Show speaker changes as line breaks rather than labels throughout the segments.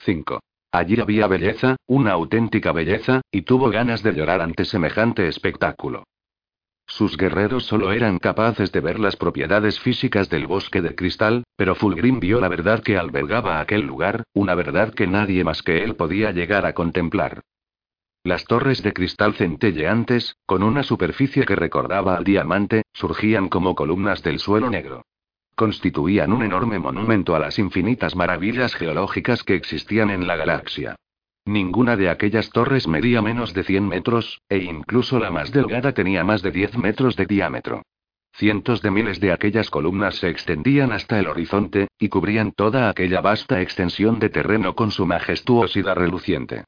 5. Allí había belleza, una auténtica belleza, y tuvo ganas de llorar ante semejante espectáculo. Sus guerreros solo eran capaces de ver las propiedades físicas del bosque de cristal, pero Fulgrim vio la verdad que albergaba aquel lugar, una verdad que nadie más que él podía llegar a contemplar. Las torres de cristal centelleantes, con una superficie que recordaba al diamante, surgían como columnas del suelo negro constituían un enorme monumento a las infinitas maravillas geológicas que existían en la galaxia. Ninguna de aquellas torres medía menos de 100 metros, e incluso la más delgada tenía más de 10 metros de diámetro. Cientos de miles de aquellas columnas se extendían hasta el horizonte, y cubrían toda aquella vasta extensión de terreno con su majestuosidad reluciente.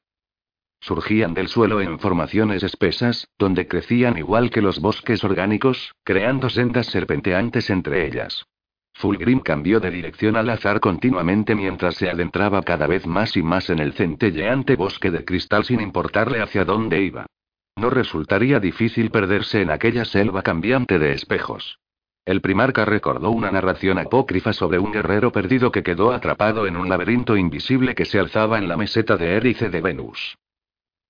Surgían del suelo en formaciones espesas, donde crecían igual que los bosques orgánicos, creando sendas serpenteantes entre ellas. Fulgrim cambió de dirección al azar continuamente mientras se adentraba cada vez más y más en el centelleante bosque de cristal sin importarle hacia dónde iba. No resultaría difícil perderse en aquella selva cambiante de espejos. El primarca recordó una narración apócrifa sobre un guerrero perdido que quedó atrapado en un laberinto invisible que se alzaba en la meseta de Érice de Venus.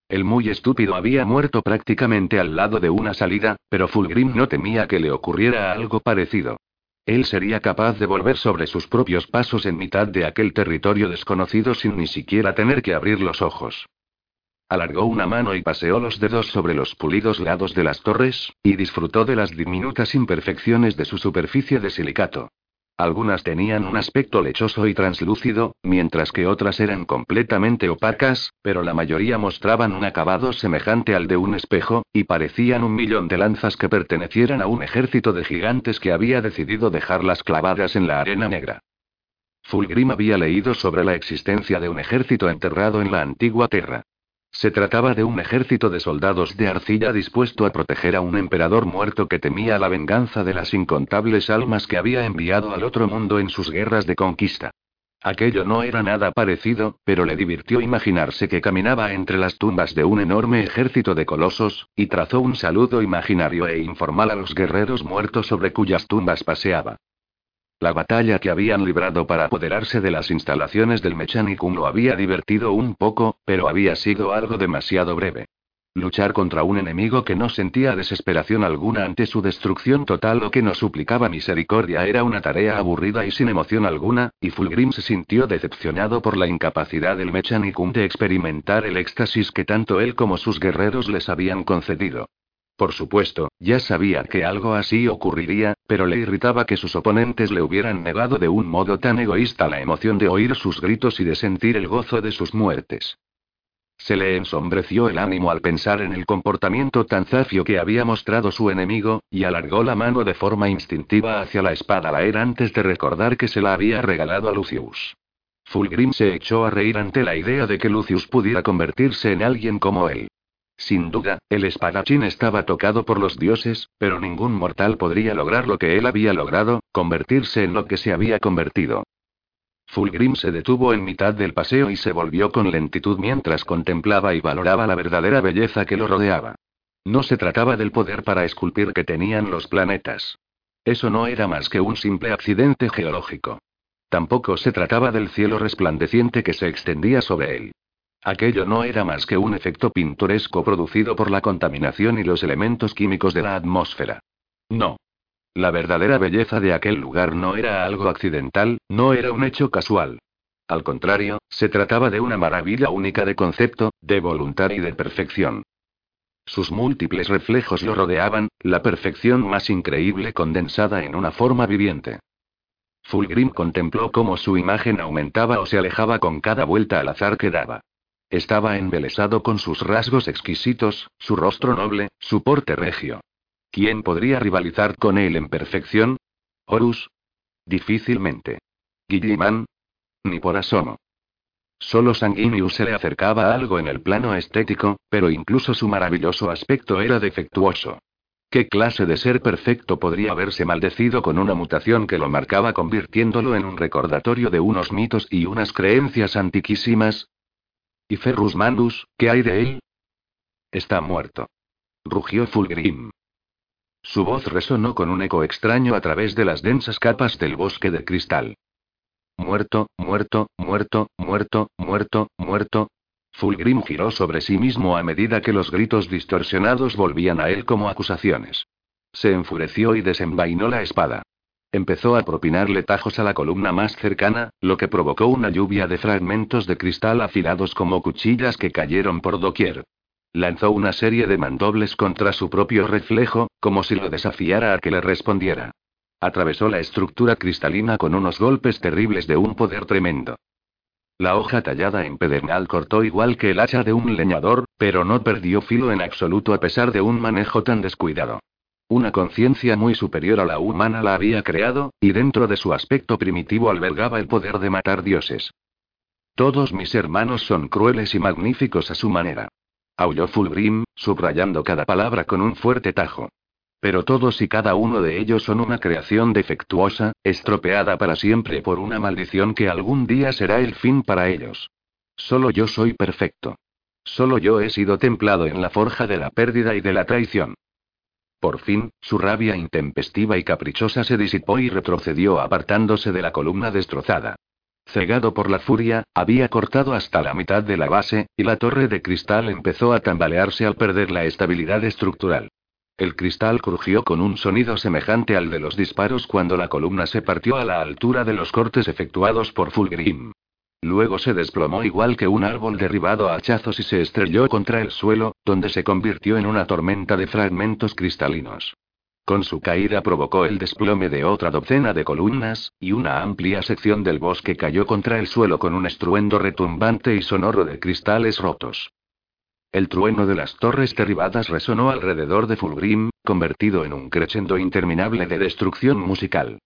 El muy estúpido había muerto prácticamente al lado de una salida, pero Fulgrim no temía que le ocurriera algo parecido. Él sería capaz de volver sobre sus propios pasos en mitad de aquel territorio desconocido sin ni siquiera tener que abrir los ojos. Alargó una mano y paseó los dedos sobre los pulidos lados de las torres, y disfrutó de las diminutas imperfecciones de su superficie de silicato. Algunas tenían un aspecto lechoso y translúcido, mientras que otras eran completamente opacas, pero la mayoría mostraban un acabado semejante al de un espejo, y parecían un millón de lanzas que pertenecieran a un ejército de gigantes que había decidido dejarlas clavadas en la arena negra. Fulgrim había leído sobre la existencia de un ejército enterrado en la antigua Tierra. Se trataba de un ejército de soldados de arcilla dispuesto a proteger a un emperador muerto que temía la venganza de las incontables almas que había enviado al otro mundo en sus guerras de conquista. Aquello no era nada parecido, pero le divirtió imaginarse que caminaba entre las tumbas de un enorme ejército de colosos, y trazó un saludo imaginario e informal a los guerreros muertos sobre cuyas tumbas paseaba. La batalla que habían librado para apoderarse de las instalaciones del Mechanicum lo había divertido un poco, pero había sido algo demasiado breve. Luchar contra un enemigo que no sentía desesperación alguna ante su destrucción total o que no suplicaba misericordia era una tarea aburrida y sin emoción alguna, y Fulgrim se sintió decepcionado por la incapacidad del Mechanicum de experimentar el éxtasis que tanto él como sus guerreros les habían concedido. Por supuesto, ya sabía que algo así ocurriría, pero le irritaba que sus oponentes le hubieran negado de un modo tan egoísta la emoción de oír sus gritos y de sentir el gozo de sus muertes. Se le ensombreció el ánimo al pensar en el comportamiento tan zafio que había mostrado su enemigo, y alargó la mano de forma instintiva hacia la espada laer antes de recordar que se la había regalado a Lucius. Fulgrim se echó a reír ante la idea de que Lucius pudiera convertirse en alguien como él. Sin duda, el espadachín estaba tocado por los dioses, pero ningún mortal podría lograr lo que él había logrado, convertirse en lo que se había convertido. Fulgrim se detuvo en mitad del paseo y se volvió con lentitud mientras contemplaba y valoraba la verdadera belleza que lo rodeaba. No se trataba del poder para esculpir que tenían los planetas. Eso no era más que un simple accidente geológico. Tampoco se trataba del cielo resplandeciente que se extendía sobre él. Aquello no era más que un efecto pintoresco producido por la contaminación y los elementos químicos de la atmósfera. No. La verdadera belleza de aquel lugar no era algo accidental, no era un hecho casual. Al contrario, se trataba de una maravilla única de concepto, de voluntad y de perfección. Sus múltiples reflejos lo rodeaban, la perfección más increíble condensada en una forma viviente. Fulgrim contempló cómo su imagen aumentaba o se alejaba con cada vuelta al azar que daba. Estaba embelesado con sus rasgos exquisitos, su rostro noble, su porte regio. ¿Quién podría rivalizar con él en perfección? ¿Horus? Difícilmente. ¿Guillimán? Ni por asomo. Solo Sanguinius se le acercaba a algo en el plano estético, pero incluso su maravilloso aspecto era defectuoso. ¿Qué clase de ser perfecto podría haberse maldecido con una mutación que lo marcaba convirtiéndolo en un recordatorio de unos mitos y unas creencias antiquísimas? ¿Y Ferrus Mandus, qué hay de él? Está muerto. Rugió Fulgrim. Su voz resonó con un eco extraño a través de las densas capas del bosque de cristal. Muerto, muerto, muerto, muerto, muerto, muerto. Fulgrim giró sobre sí mismo a medida que los gritos distorsionados volvían a él como acusaciones. Se enfureció y desenvainó la espada. Empezó a propinarle tajos a la columna más cercana, lo que provocó una lluvia de fragmentos de cristal afilados como cuchillas que cayeron por doquier. Lanzó una serie de mandobles contra su propio reflejo, como si lo desafiara a que le respondiera. Atravesó la estructura cristalina con unos golpes terribles de un poder tremendo. La hoja tallada en pedernal cortó igual que el hacha de un leñador, pero no perdió filo en absoluto a pesar de un manejo tan descuidado. Una conciencia muy superior a la humana la había creado, y dentro de su aspecto primitivo albergaba el poder de matar dioses. Todos mis hermanos son crueles y magníficos a su manera. Aulló Fulgrim, subrayando cada palabra con un fuerte tajo. Pero todos y cada uno de ellos son una creación defectuosa, estropeada para siempre por una maldición que algún día será el fin para ellos. Solo yo soy perfecto. Solo yo he sido templado en la forja de la pérdida y de la traición. Por fin, su rabia intempestiva y caprichosa se disipó y retrocedió apartándose de la columna destrozada. Cegado por la furia, había cortado hasta la mitad de la base, y la torre de cristal empezó a tambalearse al perder la estabilidad estructural. El cristal crujió con un sonido semejante al de los disparos cuando la columna se partió a la altura de los cortes efectuados por Fulgrim. Luego se desplomó igual que un árbol derribado a hachazos y se estrelló contra el suelo, donde se convirtió en una tormenta de fragmentos cristalinos. Con su caída provocó el desplome de otra docena de columnas, y una amplia sección del bosque cayó contra el suelo con un estruendo retumbante y sonoro de cristales rotos. El trueno de las torres derribadas resonó alrededor de Fulgrim, convertido en un crescendo interminable de destrucción musical.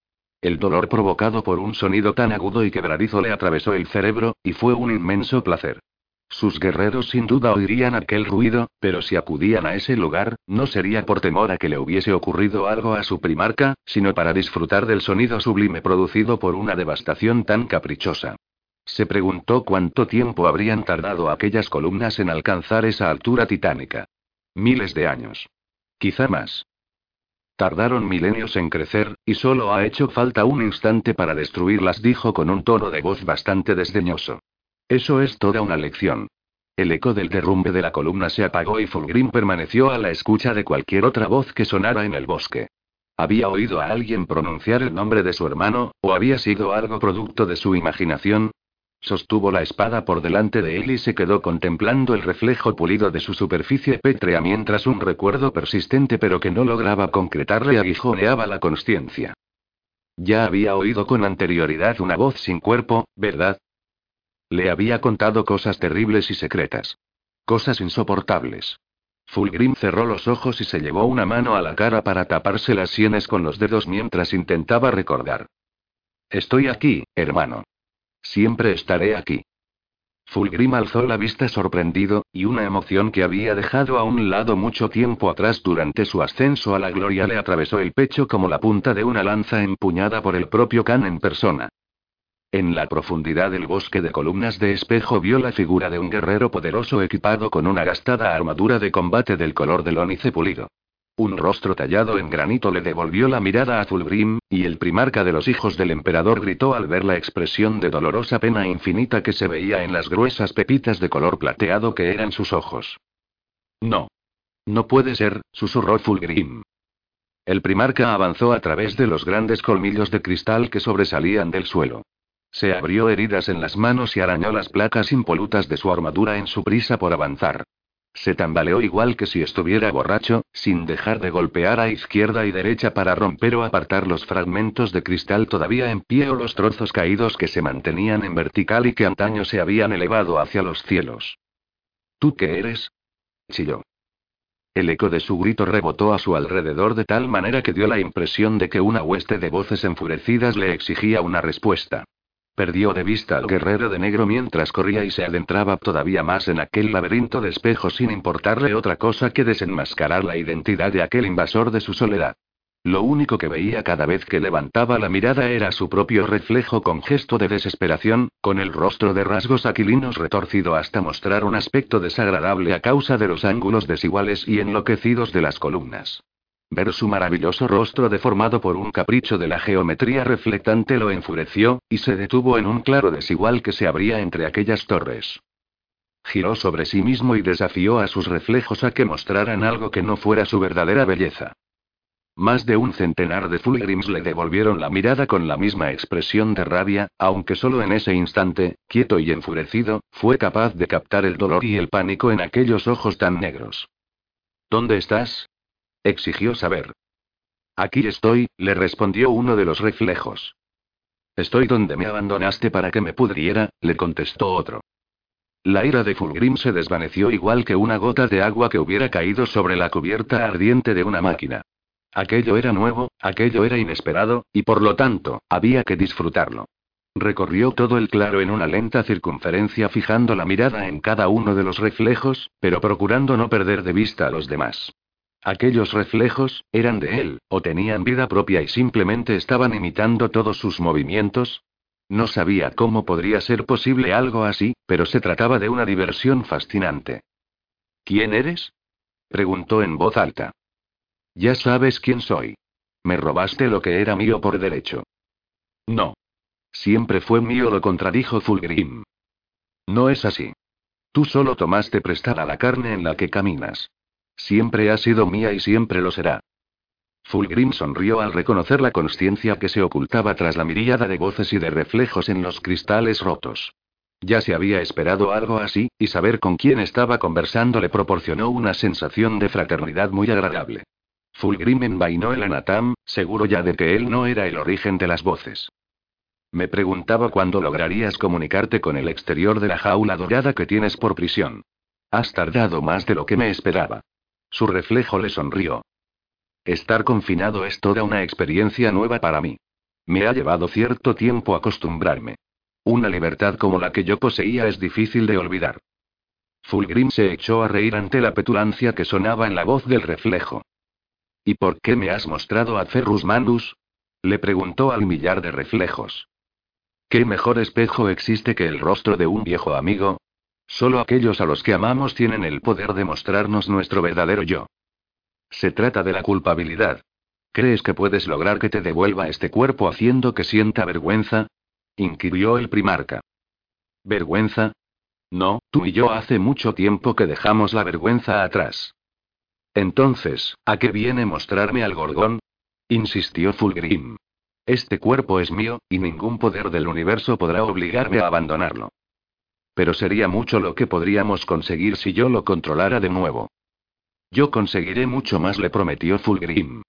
El dolor provocado por un sonido tan agudo y quebradizo le atravesó el cerebro, y fue un inmenso placer. Sus guerreros sin duda oirían aquel ruido, pero si acudían a ese lugar, no sería por temor a que le hubiese ocurrido algo a su primarca, sino para disfrutar del sonido sublime producido por una devastación tan caprichosa. Se preguntó cuánto tiempo habrían tardado aquellas columnas en alcanzar esa altura titánica. Miles de años. Quizá más. Tardaron milenios en crecer, y solo ha hecho falta un instante para destruirlas, dijo con un tono de voz bastante desdeñoso. Eso es toda una lección. El eco del derrumbe de la columna se apagó y Fulgrim permaneció a la escucha de cualquier otra voz que sonara en el bosque. ¿Había oído a alguien pronunciar el nombre de su hermano, o había sido algo producto de su imaginación? Sostuvo la espada por delante de él y se quedó contemplando el reflejo pulido de su superficie pétrea mientras un recuerdo persistente pero que no lograba concretarle aguijoneaba la conciencia. Ya había oído con anterioridad una voz sin cuerpo, ¿verdad? Le había contado cosas terribles y secretas. Cosas insoportables. Fulgrim cerró los ojos y se llevó una mano a la cara para taparse las sienes con los dedos mientras intentaba recordar. Estoy aquí, hermano. Siempre estaré aquí. Fulgrim alzó la vista sorprendido, y una emoción que había dejado a un lado mucho tiempo atrás durante su ascenso a la gloria le atravesó el pecho como la punta de una lanza empuñada por el propio Khan en persona. En la profundidad del bosque de columnas de espejo vio la figura de un guerrero poderoso equipado con una gastada armadura de combate del color del ónice pulido. Un rostro tallado en granito le devolvió la mirada a Fulgrim, y el primarca de los hijos del emperador gritó al ver la expresión de dolorosa pena infinita que se veía en las gruesas pepitas de color plateado que eran sus ojos. No. No puede ser, susurró Fulgrim. El primarca avanzó a través de los grandes colmillos de cristal que sobresalían del suelo. Se abrió heridas en las manos y arañó las placas impolutas de su armadura en su prisa por avanzar. Se tambaleó igual que si estuviera borracho, sin dejar de golpear a izquierda y derecha para romper o apartar los fragmentos de cristal todavía en pie o los trozos caídos que se mantenían en vertical y que antaño se habían elevado hacia los cielos. ¿Tú qué eres? chilló. El eco de su grito rebotó a su alrededor de tal manera que dio la impresión de que una hueste de voces enfurecidas le exigía una respuesta. Perdió de vista al guerrero de negro mientras corría y se adentraba todavía más en aquel laberinto de espejos sin importarle otra cosa que desenmascarar la identidad de aquel invasor de su soledad. Lo único que veía cada vez que levantaba la mirada era su propio reflejo con gesto de desesperación, con el rostro de rasgos aquilinos retorcido hasta mostrar un aspecto desagradable a causa de los ángulos desiguales y enloquecidos de las columnas. Ver su maravilloso rostro deformado por un capricho de la geometría reflectante lo enfureció, y se detuvo en un claro desigual que se abría entre aquellas torres. Giró sobre sí mismo y desafió a sus reflejos a que mostraran algo que no fuera su verdadera belleza. Más de un centenar de Fulgrims le devolvieron la mirada con la misma expresión de rabia, aunque solo en ese instante, quieto y enfurecido, fue capaz de captar el dolor y el pánico en aquellos ojos tan negros. ¿Dónde estás? Exigió saber. Aquí estoy, le respondió uno de los reflejos. Estoy donde me abandonaste para que me pudriera, le contestó otro. La ira de Fulgrim se desvaneció igual que una gota de agua que hubiera caído sobre la cubierta ardiente de una máquina. Aquello era nuevo, aquello era inesperado, y por lo tanto, había que disfrutarlo. Recorrió todo el claro en una lenta circunferencia fijando la mirada en cada uno de los reflejos, pero procurando no perder de vista a los demás. Aquellos reflejos, eran de él, o tenían vida propia y simplemente estaban imitando todos sus movimientos. No sabía cómo podría ser posible algo así, pero se trataba de una diversión fascinante. ¿Quién eres? preguntó en voz alta. Ya sabes quién soy. Me robaste lo que era mío por derecho. No. Siempre fue mío, lo contradijo Fulgrim. No es así. Tú solo tomaste prestada la carne en la que caminas. Siempre ha sido mía y siempre lo será. Fulgrim sonrió al reconocer la conciencia que se ocultaba tras la miríada de voces y de reflejos en los cristales rotos. Ya se había esperado algo así, y saber con quién estaba conversando le proporcionó una sensación de fraternidad muy agradable. Fulgrim envainó el anatam, seguro ya de que él no era el origen de las voces. Me preguntaba cuándo lograrías comunicarte con el exterior de la jaula dorada que tienes por prisión. Has tardado más de lo que me esperaba. Su reflejo le sonrió. Estar confinado es toda una experiencia nueva para mí. Me ha llevado cierto tiempo acostumbrarme. Una libertad como la que yo poseía es difícil de olvidar. Fulgrim se echó a reír ante la petulancia que sonaba en la voz del reflejo. ¿Y por qué me has mostrado a Ferrus Mandus? Le preguntó al millar de reflejos. ¿Qué mejor espejo existe que el rostro de un viejo amigo? Solo aquellos a los que amamos tienen el poder de mostrarnos nuestro verdadero yo. Se trata de la culpabilidad. ¿Crees que puedes lograr que te devuelva este cuerpo haciendo que sienta vergüenza? inquirió el primarca. ¿Vergüenza? No, tú y yo hace mucho tiempo que dejamos la vergüenza atrás. Entonces, ¿a qué viene mostrarme al Gorgón? insistió Fulgrim. Este cuerpo es mío, y ningún poder del universo podrá obligarme a abandonarlo. Pero sería mucho lo que podríamos conseguir si yo lo controlara de nuevo. Yo conseguiré mucho más, le prometió Fulgrim.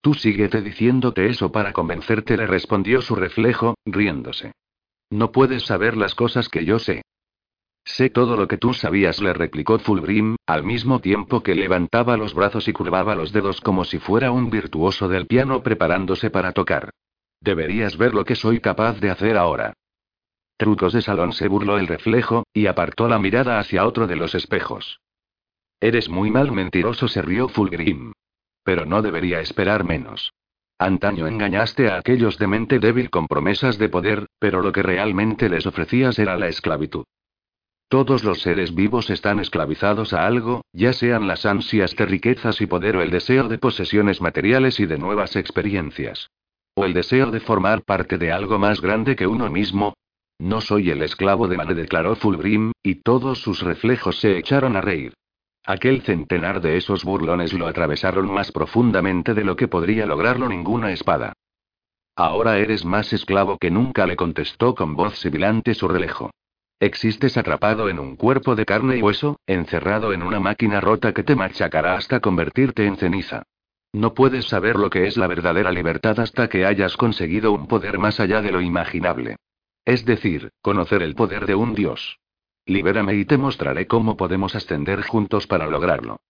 Tú síguete diciéndote eso para convencerte, le respondió su reflejo, riéndose. No puedes saber las cosas que yo sé. Sé todo lo que tú sabías, le replicó Fulgrim, al mismo tiempo que levantaba los brazos y curvaba los dedos como si fuera un virtuoso del piano preparándose para tocar. Deberías ver lo que soy capaz de hacer ahora. Trucos de salón se burló el reflejo, y apartó la mirada hacia otro de los espejos. Eres muy mal mentiroso, se rió Fulgrim. Pero no debería esperar menos. Antaño engañaste a aquellos de mente débil con promesas de poder, pero lo que realmente les ofrecías era la esclavitud. Todos los seres vivos están esclavizados a algo, ya sean las ansias de riquezas y poder o el deseo de posesiones materiales y de nuevas experiencias. O el deseo de formar parte de algo más grande que uno mismo. No soy el esclavo de Mane, declaró Fulgrim, y todos sus reflejos se echaron a reír. Aquel centenar de esos burlones lo atravesaron más profundamente de lo que podría lograrlo ninguna espada. Ahora eres más esclavo que nunca, le contestó con voz sibilante su relejo. Existes atrapado en un cuerpo de carne y hueso, encerrado en una máquina rota que te machacará hasta convertirte en ceniza. No puedes saber lo que es la verdadera libertad hasta que hayas conseguido un poder más allá de lo imaginable. Es decir, conocer el poder de un dios. Libérame y te mostraré cómo podemos ascender juntos para lograrlo.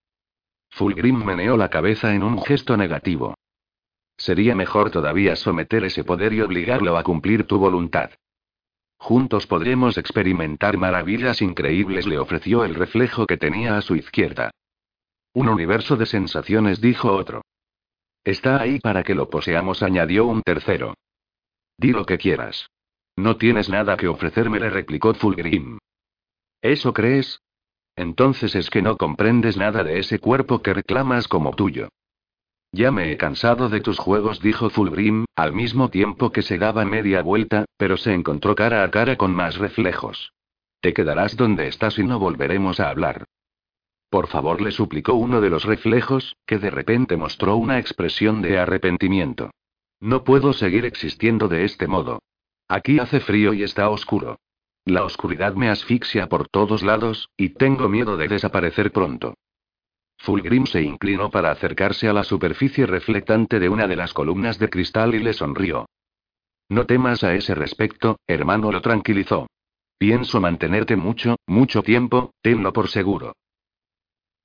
Fulgrim meneó la cabeza en un gesto negativo. Sería mejor todavía someter ese poder y obligarlo a cumplir tu voluntad. Juntos podremos experimentar maravillas increíbles, le ofreció el reflejo que tenía a su izquierda. Un universo de sensaciones, dijo otro. Está ahí para que lo poseamos, añadió un tercero. Di lo que quieras. No tienes nada que ofrecerme, le replicó Fulgrim. ¿Eso crees? Entonces es que no comprendes nada de ese cuerpo que reclamas como tuyo. Ya me he cansado de tus juegos, dijo Fulgrim, al mismo tiempo que se daba media vuelta, pero se encontró cara a cara con más reflejos. Te quedarás donde estás y no volveremos a hablar. Por favor, le suplicó uno de los reflejos, que de repente mostró una expresión de arrepentimiento. No puedo seguir existiendo de este modo. Aquí hace frío y está oscuro. La oscuridad me asfixia por todos lados, y tengo miedo de desaparecer pronto. Fulgrim se inclinó para acercarse a la superficie reflectante de una de las columnas de cristal y le sonrió. No temas a ese respecto, hermano, lo tranquilizó. Pienso mantenerte mucho, mucho tiempo, tenlo por seguro.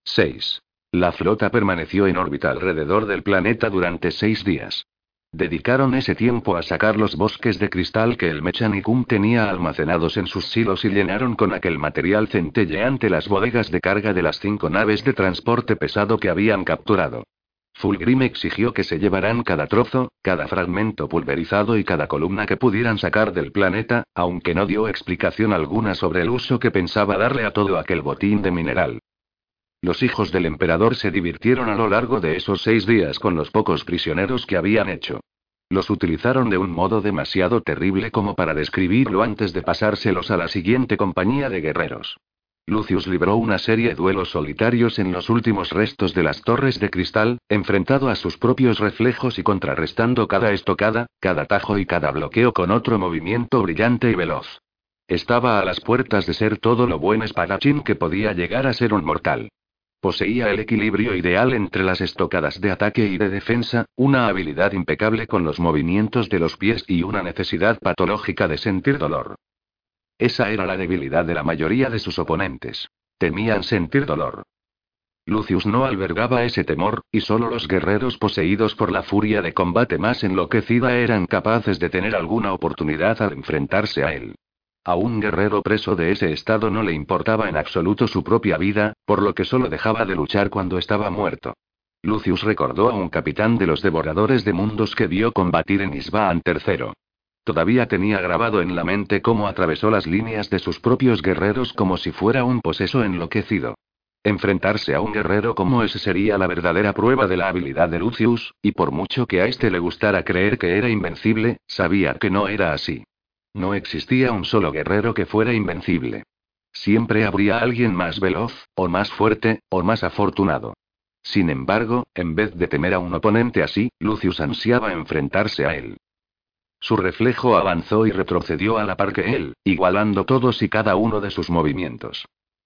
6. La flota permaneció en órbita alrededor del planeta durante seis días. Dedicaron ese tiempo a sacar los bosques de cristal que el Mechanicum tenía almacenados en sus silos y llenaron con aquel material centelleante las bodegas de carga de las cinco naves de transporte pesado que habían capturado. Fulgrim exigió que se llevaran cada trozo, cada fragmento pulverizado y cada columna que pudieran sacar del planeta, aunque no dio explicación alguna sobre el uso que pensaba darle a todo aquel botín de mineral. Los hijos del emperador se divirtieron a lo largo de esos seis días con los pocos prisioneros que habían hecho. Los utilizaron de un modo demasiado terrible como para describirlo antes de pasárselos a la siguiente compañía de guerreros. Lucius libró una serie de duelos solitarios en los últimos restos de las torres de cristal, enfrentado a sus propios reflejos y contrarrestando cada estocada, cada tajo y cada bloqueo con otro movimiento brillante y veloz. Estaba a las puertas de ser todo lo buen espadachín que podía llegar a ser un mortal. Poseía el equilibrio ideal entre las estocadas de ataque y de defensa, una habilidad impecable con los movimientos de los pies y una necesidad patológica de sentir dolor. Esa era la debilidad de la mayoría de sus oponentes. Temían sentir dolor. Lucius no albergaba ese temor, y solo los guerreros poseídos por la furia de combate más enloquecida eran capaces de tener alguna oportunidad al enfrentarse a él. A un guerrero preso de ese estado no le importaba en absoluto su propia vida, por lo que solo dejaba de luchar cuando estaba muerto. Lucius recordó a un capitán de los devoradores de mundos que vio combatir en Isbaan III. Todavía tenía grabado en la mente cómo atravesó las líneas de sus propios guerreros como si fuera un poseso enloquecido. Enfrentarse a un guerrero como ese sería la verdadera prueba de la habilidad de Lucius, y por mucho que a este le gustara creer que era invencible, sabía que no era así. No existía un solo guerrero que fuera invencible. Siempre habría alguien más veloz, o más fuerte, o más afortunado. Sin embargo, en vez de temer a un oponente así, Lucius ansiaba enfrentarse a él. Su reflejo avanzó y retrocedió a la par que él, igualando todos y cada uno de sus movimientos.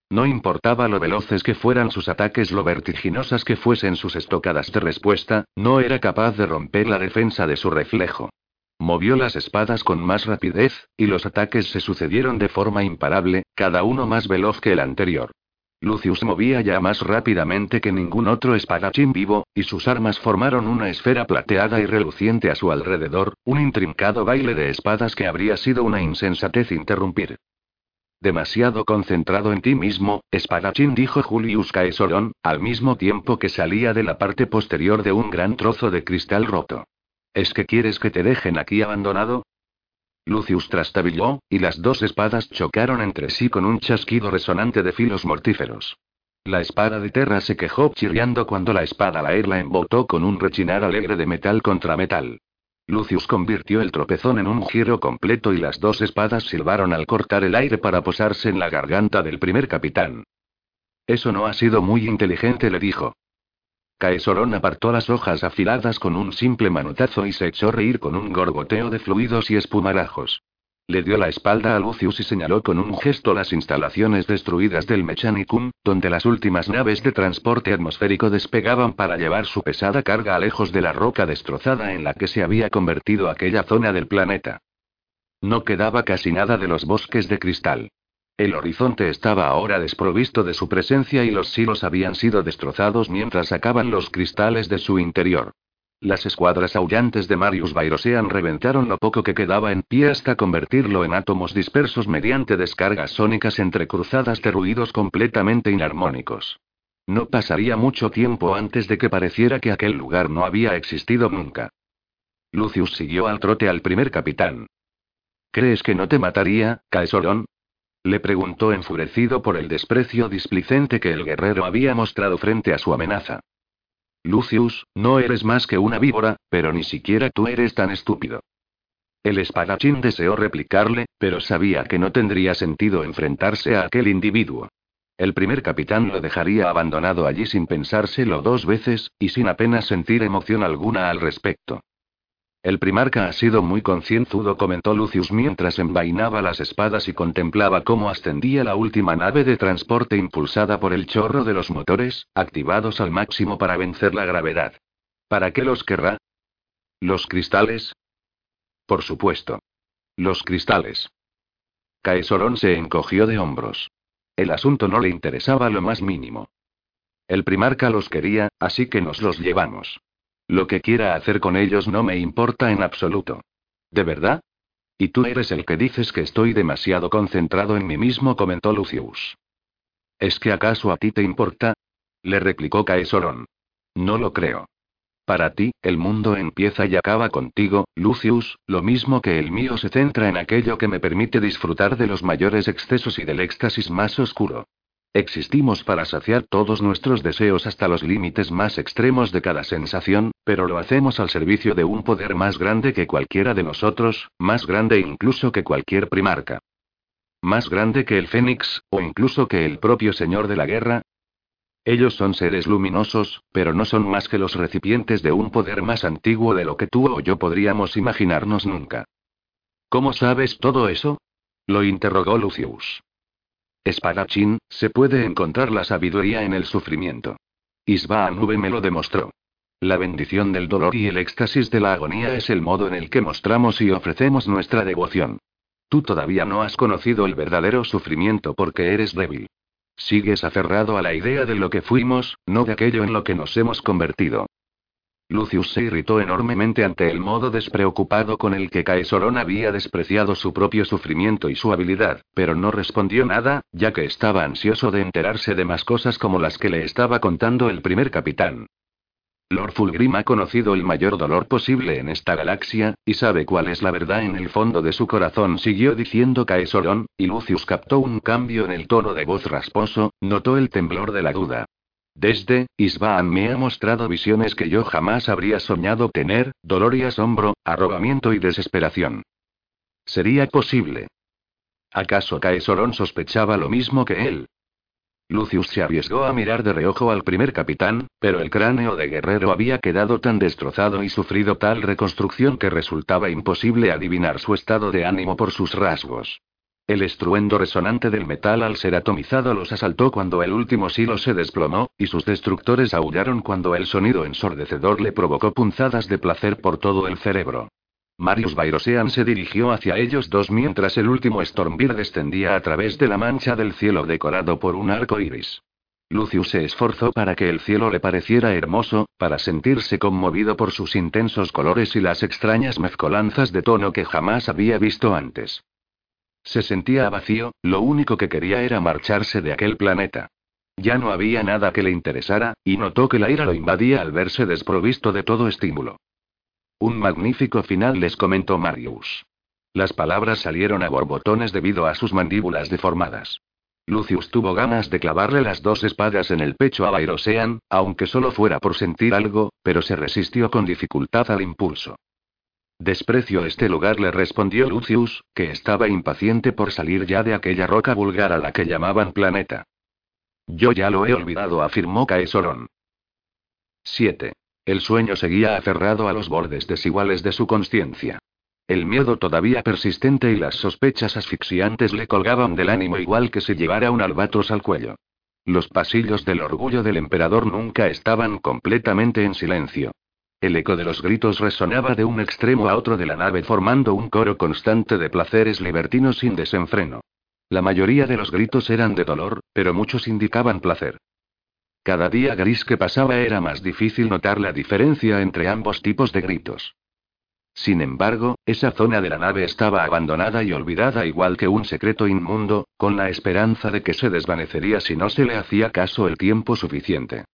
No importaba lo veloces que fueran sus ataques, lo vertiginosas que fuesen sus estocadas de respuesta, no era capaz de romper la defensa de su reflejo. Movió las espadas con más rapidez, y los ataques se sucedieron de forma imparable, cada uno más veloz que el anterior. Lucius movía ya más rápidamente que ningún otro espadachín vivo, y sus armas formaron una esfera plateada y reluciente a su alrededor, un intrincado baile de espadas que habría sido una insensatez interrumpir. Demasiado concentrado en ti mismo, espadachín, dijo Julius Caesorón, al mismo tiempo que salía de la parte posterior de un gran trozo de cristal roto. ¿Es que quieres que te dejen aquí abandonado? Lucius trastabilló, y las dos espadas chocaron entre sí con un chasquido resonante de filos mortíferos. La espada de Terra se quejó chirriando cuando la espada Laer la embotó con un rechinar alegre de metal contra metal. Lucius convirtió el tropezón en un giro completo y las dos espadas silbaron al cortar el aire para posarse en la garganta del primer capitán. Eso no ha sido muy inteligente, le dijo. Caesorón apartó las hojas afiladas con un simple manotazo y se echó a reír con un gorgoteo de fluidos y espumarajos. Le dio la espalda a Lucius y señaló con un gesto las instalaciones destruidas del Mechanicum, donde las últimas naves de transporte atmosférico despegaban para llevar su pesada carga lejos de la roca destrozada en la que se había convertido aquella zona del planeta. No quedaba casi nada de los bosques de cristal. El horizonte estaba ahora desprovisto de su presencia y los silos habían sido destrozados mientras sacaban los cristales de su interior. las escuadras aullantes de Marius Bairosean reventaron lo poco que quedaba en pie hasta convertirlo en átomos dispersos mediante descargas sónicas entrecruzadas de ruidos completamente inarmónicos. No pasaría mucho tiempo antes de que pareciera que aquel lugar no había existido nunca. Lucius siguió al trote al primer capitán. ¿Crees que no te mataría, Caesorón? Le preguntó enfurecido por el desprecio displicente que el guerrero había mostrado frente a su amenaza. Lucius, no eres más que una víbora, pero ni siquiera tú eres tan estúpido. El espadachín deseó replicarle, pero sabía que no tendría sentido enfrentarse a aquel individuo. El primer capitán lo dejaría abandonado allí sin pensárselo dos veces, y sin apenas sentir emoción alguna al respecto. El primarca ha sido muy concienzudo, comentó Lucius mientras envainaba las espadas y contemplaba cómo ascendía la última nave de transporte impulsada por el chorro de los motores, activados al máximo para vencer la gravedad. ¿Para qué los querrá? ¿Los cristales? Por supuesto. Los cristales. Caesorón se encogió de hombros. El asunto no le interesaba lo más mínimo. El primarca los quería, así que nos los llevamos. Lo que quiera hacer con ellos no me importa en absoluto. ¿De verdad? Y tú eres el que dices que estoy demasiado concentrado en mí mismo, comentó Lucius. ¿Es que acaso a ti te importa? Le replicó Caesorón. No lo creo. Para ti, el mundo empieza y acaba contigo, Lucius, lo mismo que el mío se centra en aquello que me permite disfrutar de los mayores excesos y del éxtasis más oscuro. Existimos para saciar todos nuestros deseos hasta los límites más extremos de cada sensación, pero lo hacemos al servicio de un poder más grande que cualquiera de nosotros, más grande incluso que cualquier primarca. Más grande que el Fénix, o incluso que el propio Señor de la Guerra. Ellos son seres luminosos, pero no son más que los recipientes de un poder más antiguo de lo que tú o yo podríamos imaginarnos nunca. ¿Cómo sabes todo eso? Lo interrogó Lucius. Espadachín, se puede encontrar la sabiduría en el sufrimiento. Isba me lo demostró. La bendición del dolor y el éxtasis de la agonía es el modo en el que mostramos y ofrecemos nuestra devoción. Tú todavía no has conocido el verdadero sufrimiento porque eres débil. Sigues aferrado a la idea de lo que fuimos, no de aquello en lo que nos hemos convertido. Lucius se irritó enormemente ante el modo despreocupado con el que Caesorón había despreciado su propio sufrimiento y su habilidad, pero no respondió nada, ya que estaba ansioso de enterarse de más cosas como las que le estaba contando el primer capitán. Lord Fulgrim ha conocido el mayor dolor posible en esta galaxia, y sabe cuál es la verdad en el fondo de su corazón, siguió diciendo Caesorón, y Lucius captó un cambio en el tono de voz rasposo, notó el temblor de la duda. Desde, Isbaan me ha mostrado visiones que yo jamás habría soñado tener, dolor y asombro, arrobamiento y desesperación. ¿Sería posible? ¿Acaso Caesorón sospechaba lo mismo que él? Lucius se arriesgó a mirar de reojo al primer capitán, pero el cráneo de guerrero había quedado tan destrozado y sufrido tal reconstrucción que resultaba imposible adivinar su estado de ánimo por sus rasgos. El estruendo resonante del metal al ser atomizado los asaltó cuando el último silo se desplomó, y sus destructores aullaron cuando el sonido ensordecedor le provocó punzadas de placer por todo el cerebro. Marius Bairosean se dirigió hacia ellos dos mientras el último Stormbeer descendía a través de la mancha del cielo decorado por un arco iris. Lucius se esforzó para que el cielo le pareciera hermoso, para sentirse conmovido por sus intensos colores y las extrañas mezcolanzas de tono que jamás había visto antes. Se sentía vacío, lo único que quería era marcharse de aquel planeta. Ya no había nada que le interesara, y notó que la ira lo invadía al verse desprovisto de todo estímulo. Un magnífico final les comentó Marius. Las palabras salieron a borbotones debido a sus mandíbulas deformadas. Lucius tuvo ganas de clavarle las dos espadas en el pecho a Bairosean, aunque solo fuera por sentir algo, pero se resistió con dificultad al impulso. Desprecio este lugar, le respondió Lucius, que estaba impaciente por salir ya de aquella roca vulgar a la que llamaban planeta. Yo ya lo he olvidado, afirmó Caesorón. 7. El sueño seguía aferrado a los bordes desiguales de su conciencia. El miedo todavía persistente y las sospechas asfixiantes le colgaban del ánimo igual que si llevara un albatros al cuello. Los pasillos del orgullo del emperador nunca estaban completamente en silencio. El eco de los gritos resonaba de un extremo a otro de la nave formando un coro constante de placeres libertinos sin desenfreno. La mayoría de los gritos eran de dolor, pero muchos indicaban placer. Cada día gris que pasaba era más difícil notar la diferencia entre ambos tipos de gritos. Sin embargo, esa zona de la nave estaba abandonada y olvidada igual que un secreto inmundo, con la esperanza de que se desvanecería si no se le hacía caso el tiempo suficiente.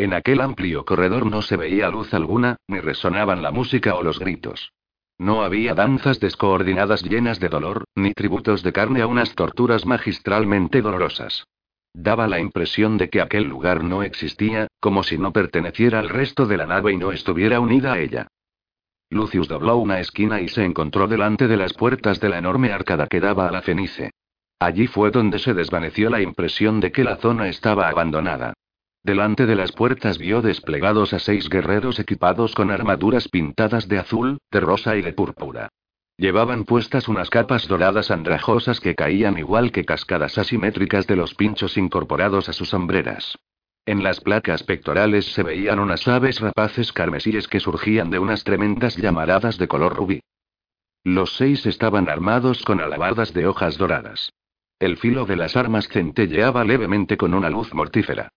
En aquel amplio corredor no se veía luz alguna, ni resonaban la música o los gritos. No había danzas descoordinadas llenas de dolor, ni tributos de carne a unas torturas magistralmente dolorosas. Daba la impresión de que aquel lugar no existía, como si no perteneciera al resto de la nave y no estuviera unida a ella. Lucius dobló una esquina y se encontró delante de las puertas de la enorme arcada que daba a la Fenice. Allí fue donde se desvaneció la impresión de que la zona estaba abandonada. Delante de las puertas vio desplegados a seis guerreros equipados con armaduras pintadas de azul, de rosa y de púrpura. Llevaban puestas unas capas doradas andrajosas que caían igual que cascadas asimétricas de los pinchos incorporados a sus sombreras. En las placas pectorales se veían unas aves rapaces carmesíes que surgían de unas tremendas llamaradas de color rubí. Los seis estaban armados con alabardas de hojas doradas. El filo de las armas centelleaba levemente con una luz mortífera.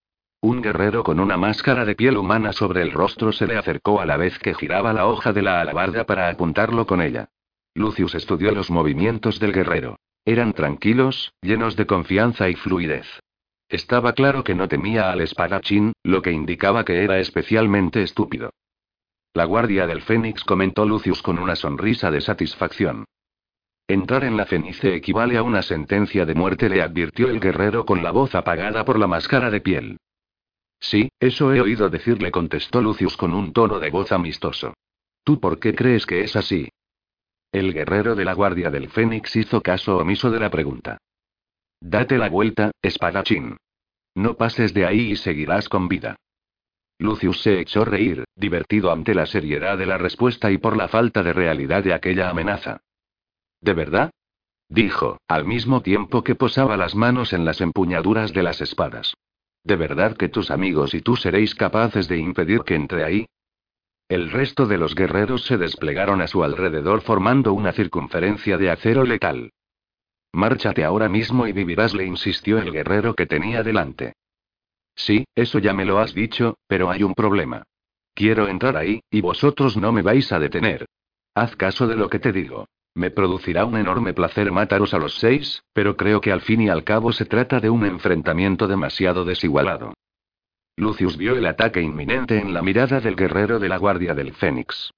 Un guerrero con una máscara de piel humana sobre el rostro se le acercó a la vez que giraba la hoja de la alabarda para apuntarlo con ella. Lucius estudió los movimientos del guerrero. Eran tranquilos, llenos de confianza y fluidez. Estaba claro que no temía al espadachín, lo que indicaba que era especialmente estúpido. La guardia del Fénix comentó Lucius con una sonrisa de satisfacción. Entrar en la Fenice equivale a una sentencia de muerte, le advirtió el guerrero con la voz apagada por la máscara de piel. Sí, eso he oído decirle, contestó Lucius con un tono de voz amistoso. ¿Tú por qué crees que es así? El guerrero de la Guardia del Fénix hizo caso omiso de la pregunta. Date la vuelta, espadachín. No pases de ahí y seguirás con vida. Lucius se echó a reír, divertido ante la seriedad de la respuesta y por la falta de realidad de aquella amenaza. ¿De verdad? dijo, al mismo tiempo que posaba las manos en las empuñaduras de las espadas. ¿De verdad que tus amigos y tú seréis capaces de impedir que entre ahí? El resto de los guerreros se desplegaron a su alrededor formando una circunferencia de acero letal. Márchate ahora mismo y vivirás, le insistió el guerrero que tenía delante. Sí, eso ya me lo has dicho, pero hay un problema. Quiero entrar ahí, y vosotros no me vais a detener. Haz caso de lo que te digo. Me producirá un enorme placer mataros a los seis, pero creo que al fin y al cabo se trata de un enfrentamiento demasiado desigualado. Lucius vio el ataque inminente en la mirada del guerrero de la Guardia del Fénix.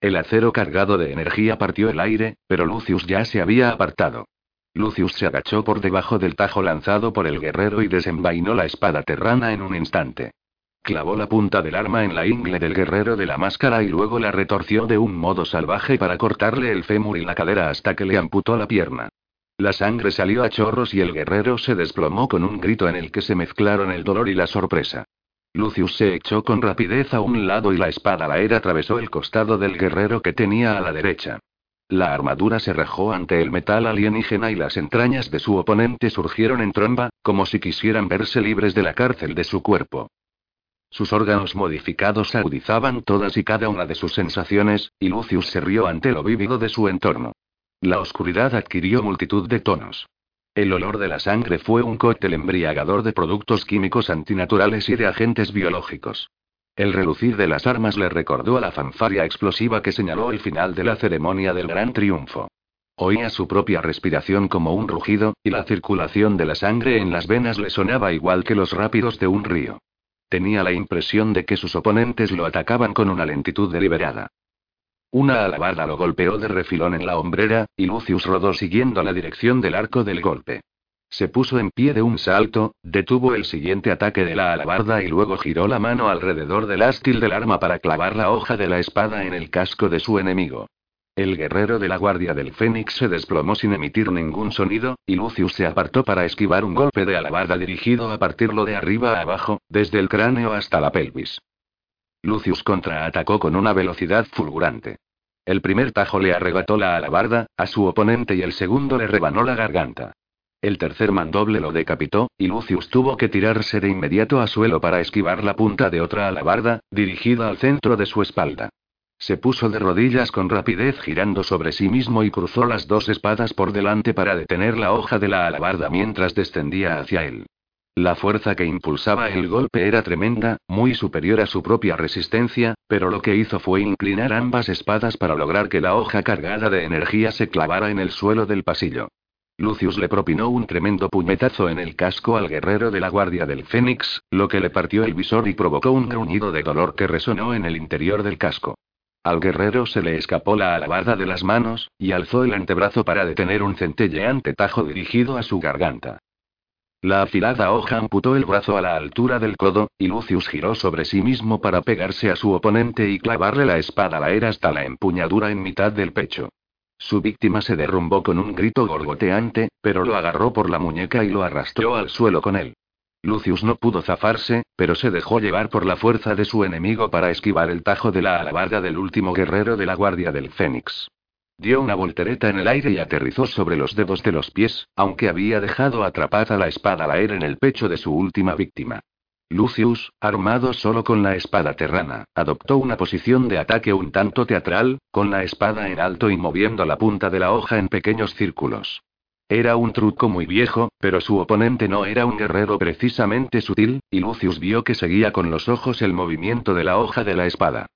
El acero cargado de energía partió el aire, pero Lucius ya se había apartado. Lucius se agachó por debajo del tajo lanzado por el guerrero y desenvainó la espada terrana en un instante. Clavó la punta del arma en la ingle del guerrero de la máscara y luego la retorció de un modo salvaje para cortarle el fémur y la cadera hasta que le amputó la pierna. La sangre salió a chorros y el guerrero se desplomó con un grito en el que se mezclaron el dolor y la sorpresa. Lucius se echó con rapidez a un lado y la espada laer atravesó el costado del guerrero que tenía a la derecha. La armadura se rajó ante el metal alienígena y las entrañas de su oponente surgieron en tromba, como si quisieran verse libres de la cárcel de su cuerpo. Sus órganos modificados agudizaban todas y cada una de sus sensaciones, y Lucius se rió ante lo vívido de su entorno. La oscuridad adquirió multitud de tonos. El olor de la sangre fue un cóctel embriagador de productos químicos antinaturales y de agentes biológicos. El relucir de las armas le recordó a la fanfaria explosiva que señaló el final de la ceremonia del gran triunfo. Oía su propia respiración como un rugido, y la circulación de la sangre en las venas le sonaba igual que los rápidos de un río. Tenía la impresión de que sus oponentes lo atacaban con una lentitud deliberada. Una alabarda lo golpeó de refilón en la hombrera, y Lucius rodó siguiendo la dirección del arco del golpe. Se puso en pie de un salto, detuvo el siguiente ataque de la alabarda y luego giró la mano alrededor del ástil del arma para clavar la hoja de la espada en el casco de su enemigo. El guerrero de la guardia del Fénix se desplomó sin emitir ningún sonido, y Lucius se apartó para esquivar un golpe de alabarda dirigido a partirlo de arriba a abajo, desde el cráneo hasta la pelvis. Lucius contraatacó con una velocidad fulgurante. El primer tajo le arrebató la alabarda, a su oponente y el segundo le rebanó la garganta. El tercer mandoble lo decapitó, y Lucius tuvo que tirarse de inmediato a suelo para esquivar la punta de otra alabarda, dirigida al centro de su espalda. Se puso de rodillas con rapidez girando sobre sí mismo y cruzó las dos espadas por delante para detener la hoja de la alabarda mientras descendía hacia él. La fuerza que impulsaba el golpe era tremenda, muy superior a su propia resistencia, pero lo que hizo fue inclinar ambas espadas para lograr que la hoja cargada de energía se clavara en el suelo del pasillo. Lucius le propinó un tremendo puñetazo en el casco al guerrero de la Guardia del Fénix, lo que le partió el visor y provocó un gruñido de dolor que resonó en el interior del casco. Al guerrero se le escapó la alabarda de las manos, y alzó el antebrazo para detener un centelleante tajo dirigido a su garganta. La afilada hoja amputó el brazo a la altura del codo, y Lucius giró sobre sí mismo para pegarse a su oponente y clavarle la espada la era hasta la empuñadura en mitad del pecho. Su víctima se derrumbó con un grito gorgoteante, pero lo agarró por la muñeca y lo arrastró al suelo con él. Lucius no pudo zafarse, pero se dejó llevar por la fuerza de su enemigo para esquivar el tajo de la alabarda del último guerrero de la Guardia del Fénix. Dio una voltereta en el aire y aterrizó sobre los dedos de los pies, aunque había dejado atrapada la espada al aire en el pecho de su última víctima. Lucius, armado solo con la espada terrana, adoptó una posición de ataque un tanto teatral, con la espada en alto y moviendo la punta de la hoja en pequeños círculos. Era un truco muy viejo, pero su oponente no era un guerrero precisamente sutil, y Lucius vio que seguía con los ojos el movimiento de la hoja de la espada.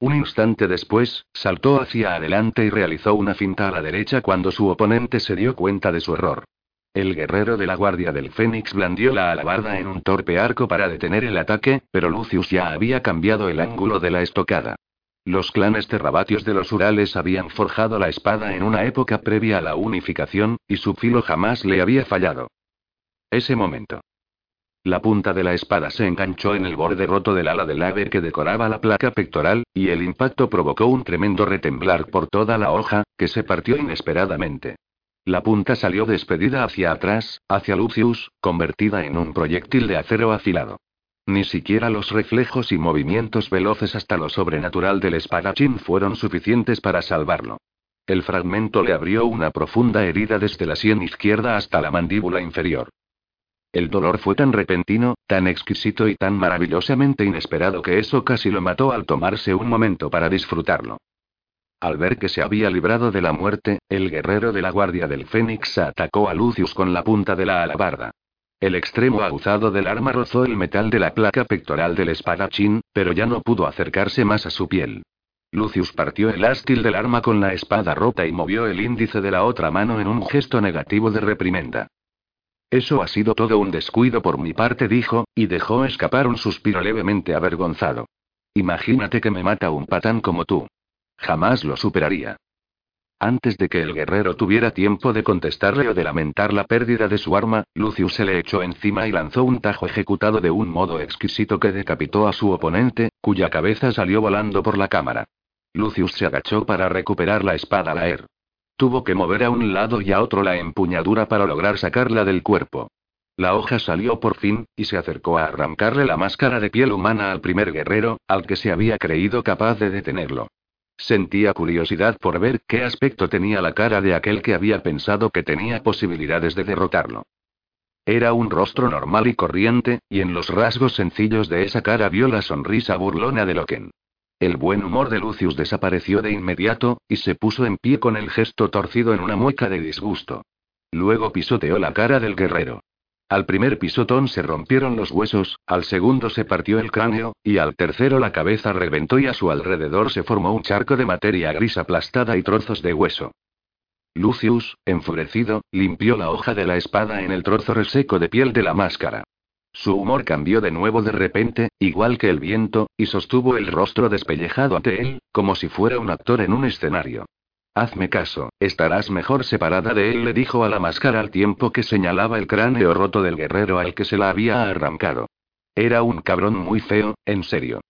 Un instante después, saltó hacia adelante y realizó una finta a la derecha cuando su oponente se dio cuenta de su error. El guerrero de la Guardia del Fénix blandió la alabarda en un torpe arco para detener el ataque, pero Lucius ya había cambiado el ángulo de la estocada. Los clanes terrabatios de los Urales habían forjado la espada en una época previa a la unificación, y su filo jamás le había fallado. Ese momento. La punta de la espada se enganchó en el borde roto del ala del ave que decoraba la placa pectoral, y el impacto provocó un tremendo retemblar por toda la hoja, que se partió inesperadamente. La punta salió despedida hacia atrás, hacia Lucius, convertida en un proyectil de acero afilado. Ni siquiera los reflejos y movimientos veloces hasta lo sobrenatural del espadachín fueron suficientes para salvarlo. El fragmento le abrió una profunda herida desde la sien izquierda hasta la mandíbula inferior. El dolor fue tan repentino, tan exquisito y tan maravillosamente inesperado que eso casi lo mató al tomarse un momento para disfrutarlo. Al ver que se había librado de la muerte, el guerrero de la Guardia del Fénix atacó a Lucius con la punta de la alabarda. El extremo aguzado del arma rozó el metal de la placa pectoral del espadachín, pero ya no pudo acercarse más a su piel. Lucius partió el ástil del arma con la espada rota y movió el índice de la otra mano en un gesto negativo de reprimenda. Eso ha sido todo un descuido por mi parte, dijo, y dejó escapar un suspiro levemente avergonzado. Imagínate que me mata un patán como tú. Jamás lo superaría. Antes de que el guerrero tuviera tiempo de contestarle o de lamentar la pérdida de su arma, Lucius se le echó encima y lanzó un tajo ejecutado de un modo exquisito que decapitó a su oponente, cuya cabeza salió volando por la cámara. Lucius se agachó para recuperar la espada Laer. Tuvo que mover a un lado y a otro la empuñadura para lograr sacarla del cuerpo. La hoja salió por fin, y se acercó a arrancarle la máscara de piel humana al primer guerrero, al que se había creído capaz de detenerlo. Sentía curiosidad por ver qué aspecto tenía la cara de aquel que había pensado que tenía posibilidades de derrotarlo. Era un rostro normal y corriente, y en los rasgos sencillos de esa cara vio la sonrisa burlona de Loken. El buen humor de Lucius desapareció de inmediato, y se puso en pie con el gesto torcido en una mueca de disgusto. Luego pisoteó la cara del guerrero. Al primer pisotón se rompieron los huesos, al segundo se partió el cráneo, y al tercero la cabeza reventó y a su alrededor se formó un charco de materia gris aplastada y trozos de hueso. Lucius, enfurecido, limpió la hoja de la espada en el trozo reseco de piel de la máscara. Su humor cambió de nuevo de repente, igual que el viento, y sostuvo el rostro despellejado ante él, como si fuera un actor en un escenario. Hazme caso, estarás mejor separada de él, le dijo a la máscara al tiempo que señalaba el cráneo roto del guerrero al que se la había arrancado. Era un cabrón muy feo, en serio.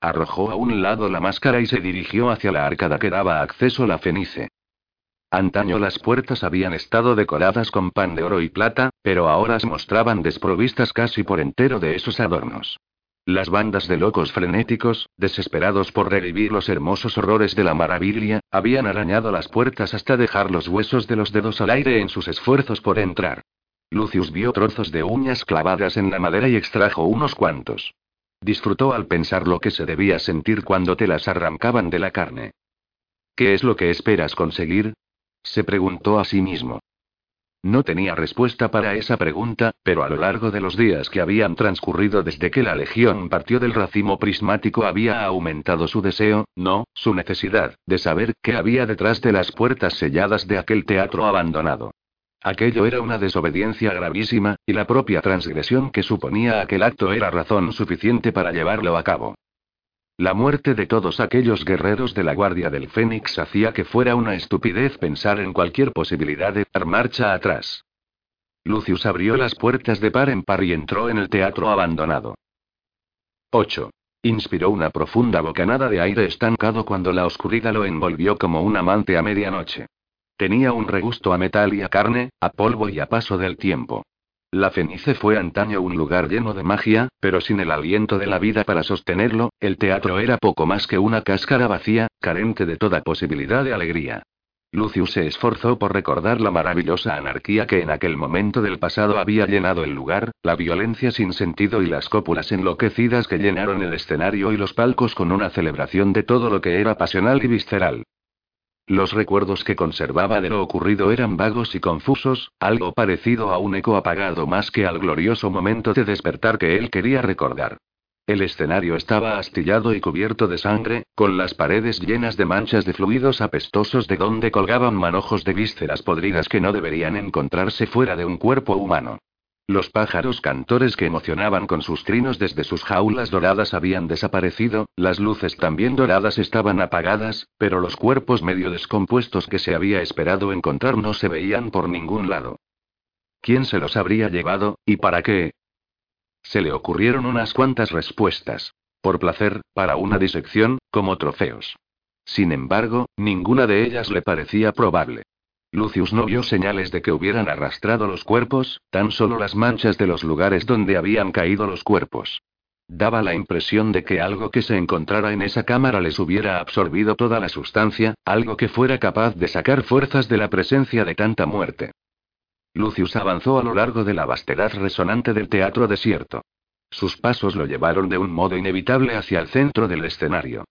Arrojó a un lado la máscara y se dirigió hacia la arcada que daba acceso a la fenice. Antaño las puertas habían estado decoradas con pan de oro y plata, pero ahora se mostraban desprovistas casi por entero de esos adornos. Las bandas de locos frenéticos, desesperados por revivir los hermosos horrores de la maravilla, habían arañado las puertas hasta dejar los huesos de los dedos al aire en sus esfuerzos por entrar. Lucius vio trozos de uñas clavadas en la madera y extrajo unos cuantos. Disfrutó al pensar lo que se debía sentir cuando te las arrancaban de la carne. ¿Qué es lo que esperas conseguir? Se preguntó a sí mismo. No tenía respuesta para esa pregunta, pero a lo largo de los días que habían transcurrido desde que la Legión partió del racimo prismático había aumentado su deseo, no, su necesidad, de saber qué había detrás de las puertas selladas de aquel teatro abandonado. Aquello era una desobediencia gravísima, y la propia transgresión que suponía aquel acto era razón suficiente para llevarlo a cabo. La muerte de todos aquellos guerreros de la Guardia del Fénix hacía que fuera una estupidez pensar en cualquier posibilidad de dar marcha atrás. Lucius abrió las puertas de par en par y entró en el teatro abandonado. 8. Inspiró una profunda bocanada de aire estancado cuando la oscuridad lo envolvió como un amante a medianoche. Tenía un regusto a metal y a carne, a polvo y a paso del tiempo. La Fenice fue antaño un lugar lleno de magia, pero sin el aliento de la vida para sostenerlo, el teatro era poco más que una cáscara vacía, carente de toda posibilidad de alegría. Lucius se esforzó por recordar la maravillosa anarquía que en aquel momento del pasado había llenado el lugar, la violencia sin sentido y las cópulas enloquecidas que llenaron el escenario y los palcos con una celebración de todo lo que era pasional y visceral. Los recuerdos que conservaba de lo ocurrido eran vagos y confusos, algo parecido a un eco apagado más que al glorioso momento de despertar que él quería recordar. El escenario estaba astillado y cubierto de sangre, con las paredes llenas de manchas de fluidos apestosos de donde colgaban manojos de vísceras podridas que no deberían encontrarse fuera de un cuerpo humano. Los pájaros cantores que emocionaban con sus trinos desde sus jaulas doradas habían desaparecido, las luces también doradas estaban apagadas, pero los cuerpos medio descompuestos que se había esperado encontrar no se veían por ningún lado. ¿Quién se los habría llevado, y para qué? Se le ocurrieron unas cuantas respuestas. Por placer, para una disección, como trofeos. Sin embargo, ninguna de ellas le parecía probable. Lucius no vio señales de que hubieran arrastrado los cuerpos, tan solo las manchas de los lugares donde habían caído los cuerpos. Daba la impresión de que algo que se encontrara en esa cámara les hubiera absorbido toda la sustancia, algo que fuera capaz de sacar fuerzas de la presencia de tanta muerte. Lucius avanzó a lo largo de la vastedad resonante del teatro desierto. Sus pasos lo llevaron de un modo inevitable hacia el centro del escenario.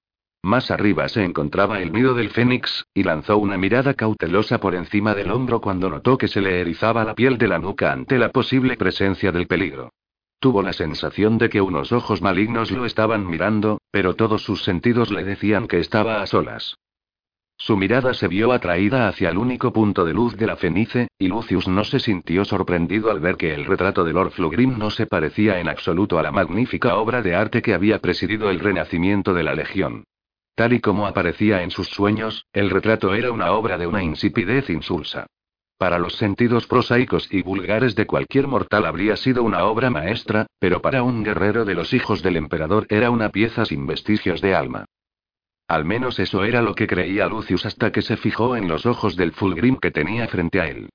Más arriba se encontraba el nido del fénix, y lanzó una mirada cautelosa por encima del hombro cuando notó que se le erizaba la piel de la nuca ante la posible presencia del peligro. Tuvo la sensación de que unos ojos malignos lo estaban mirando, pero todos sus sentidos le decían que estaba a solas. Su mirada se vio atraída hacia el único punto de luz de la Fenice, y Lucius no se sintió sorprendido al ver que el retrato de Lord Flugrim no se parecía en absoluto a la magnífica obra de arte que había presidido el renacimiento de la Legión. Tal y como aparecía en sus sueños, el retrato era una obra de una insipidez insulsa. Para los sentidos prosaicos y vulgares de cualquier mortal habría sido una obra maestra, pero para un guerrero de los hijos del emperador era una pieza sin vestigios de alma. Al menos eso era lo que creía Lucius hasta que se fijó en los ojos del Fulgrim que tenía frente a él.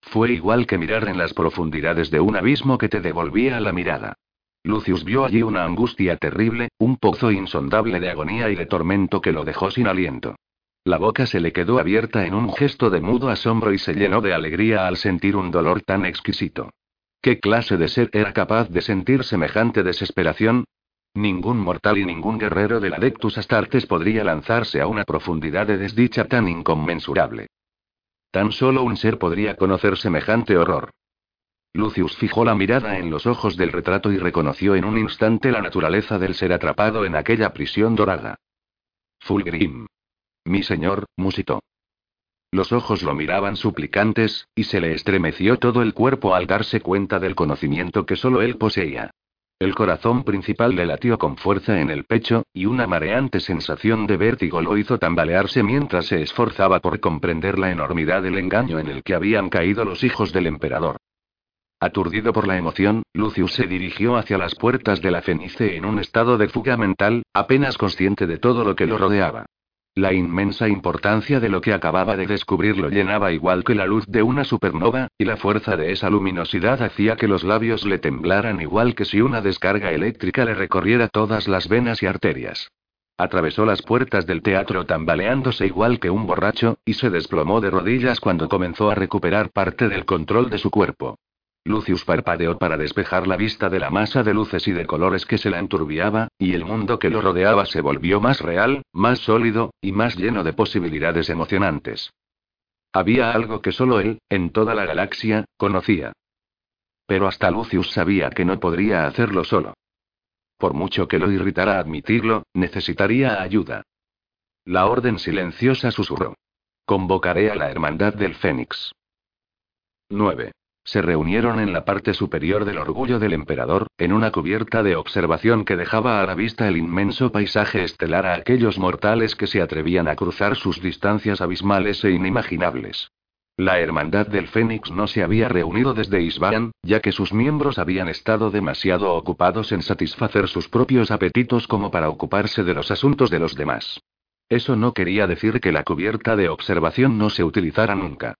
Fue igual que mirar en las profundidades de un abismo que te devolvía la mirada. Lucius vio allí una angustia terrible, un pozo insondable de agonía y de tormento que lo dejó sin aliento. La boca se le quedó abierta en un gesto de mudo asombro y se llenó de alegría al sentir un dolor tan exquisito. ¿Qué clase de ser era capaz de sentir semejante desesperación? Ningún mortal y ningún guerrero del Adeptus Astartes podría lanzarse a una profundidad de desdicha tan inconmensurable. Tan solo un ser podría conocer semejante horror. Lucius fijó la mirada en los ojos del retrato y reconoció en un instante la naturaleza del ser atrapado en aquella prisión dorada. Fulgrim. Mi señor, musitó. Los ojos lo miraban suplicantes, y se le estremeció todo el cuerpo al darse cuenta del conocimiento que solo él poseía. El corazón principal le latió con fuerza en el pecho, y una mareante sensación de vértigo lo hizo tambalearse mientras se esforzaba por comprender la enormidad del engaño en el que habían caído los hijos del emperador. Aturdido por la emoción, Lucius se dirigió hacia las puertas de la Fenice en un estado de fuga mental, apenas consciente de todo lo que lo rodeaba. La inmensa importancia de lo que acababa de descubrir lo llenaba igual que la luz de una supernova, y la fuerza de esa luminosidad hacía que los labios le temblaran igual que si una descarga eléctrica le recorriera todas las venas y arterias. Atravesó las puertas del teatro tambaleándose igual que un borracho, y se desplomó de rodillas cuando comenzó a recuperar parte del control de su cuerpo. Lucius parpadeó para despejar la vista de la masa de luces y de colores que se la enturbiaba, y el mundo que lo rodeaba se volvió más real, más sólido, y más lleno de posibilidades emocionantes. Había algo que solo él, en toda la galaxia, conocía. Pero hasta Lucius sabía que no podría hacerlo solo. Por mucho que lo irritara admitirlo, necesitaría ayuda. La orden silenciosa susurró. Convocaré a la Hermandad del Fénix. 9. Se reunieron en la parte superior del orgullo del emperador, en una cubierta de observación que dejaba a la vista el inmenso paisaje estelar a aquellos mortales que se atrevían a cruzar sus distancias abismales e inimaginables. La Hermandad del Fénix no se había reunido desde Isban, ya que sus miembros habían estado demasiado ocupados en satisfacer sus propios apetitos como para ocuparse de los asuntos de los demás. Eso no quería decir que la cubierta de observación no se utilizara nunca.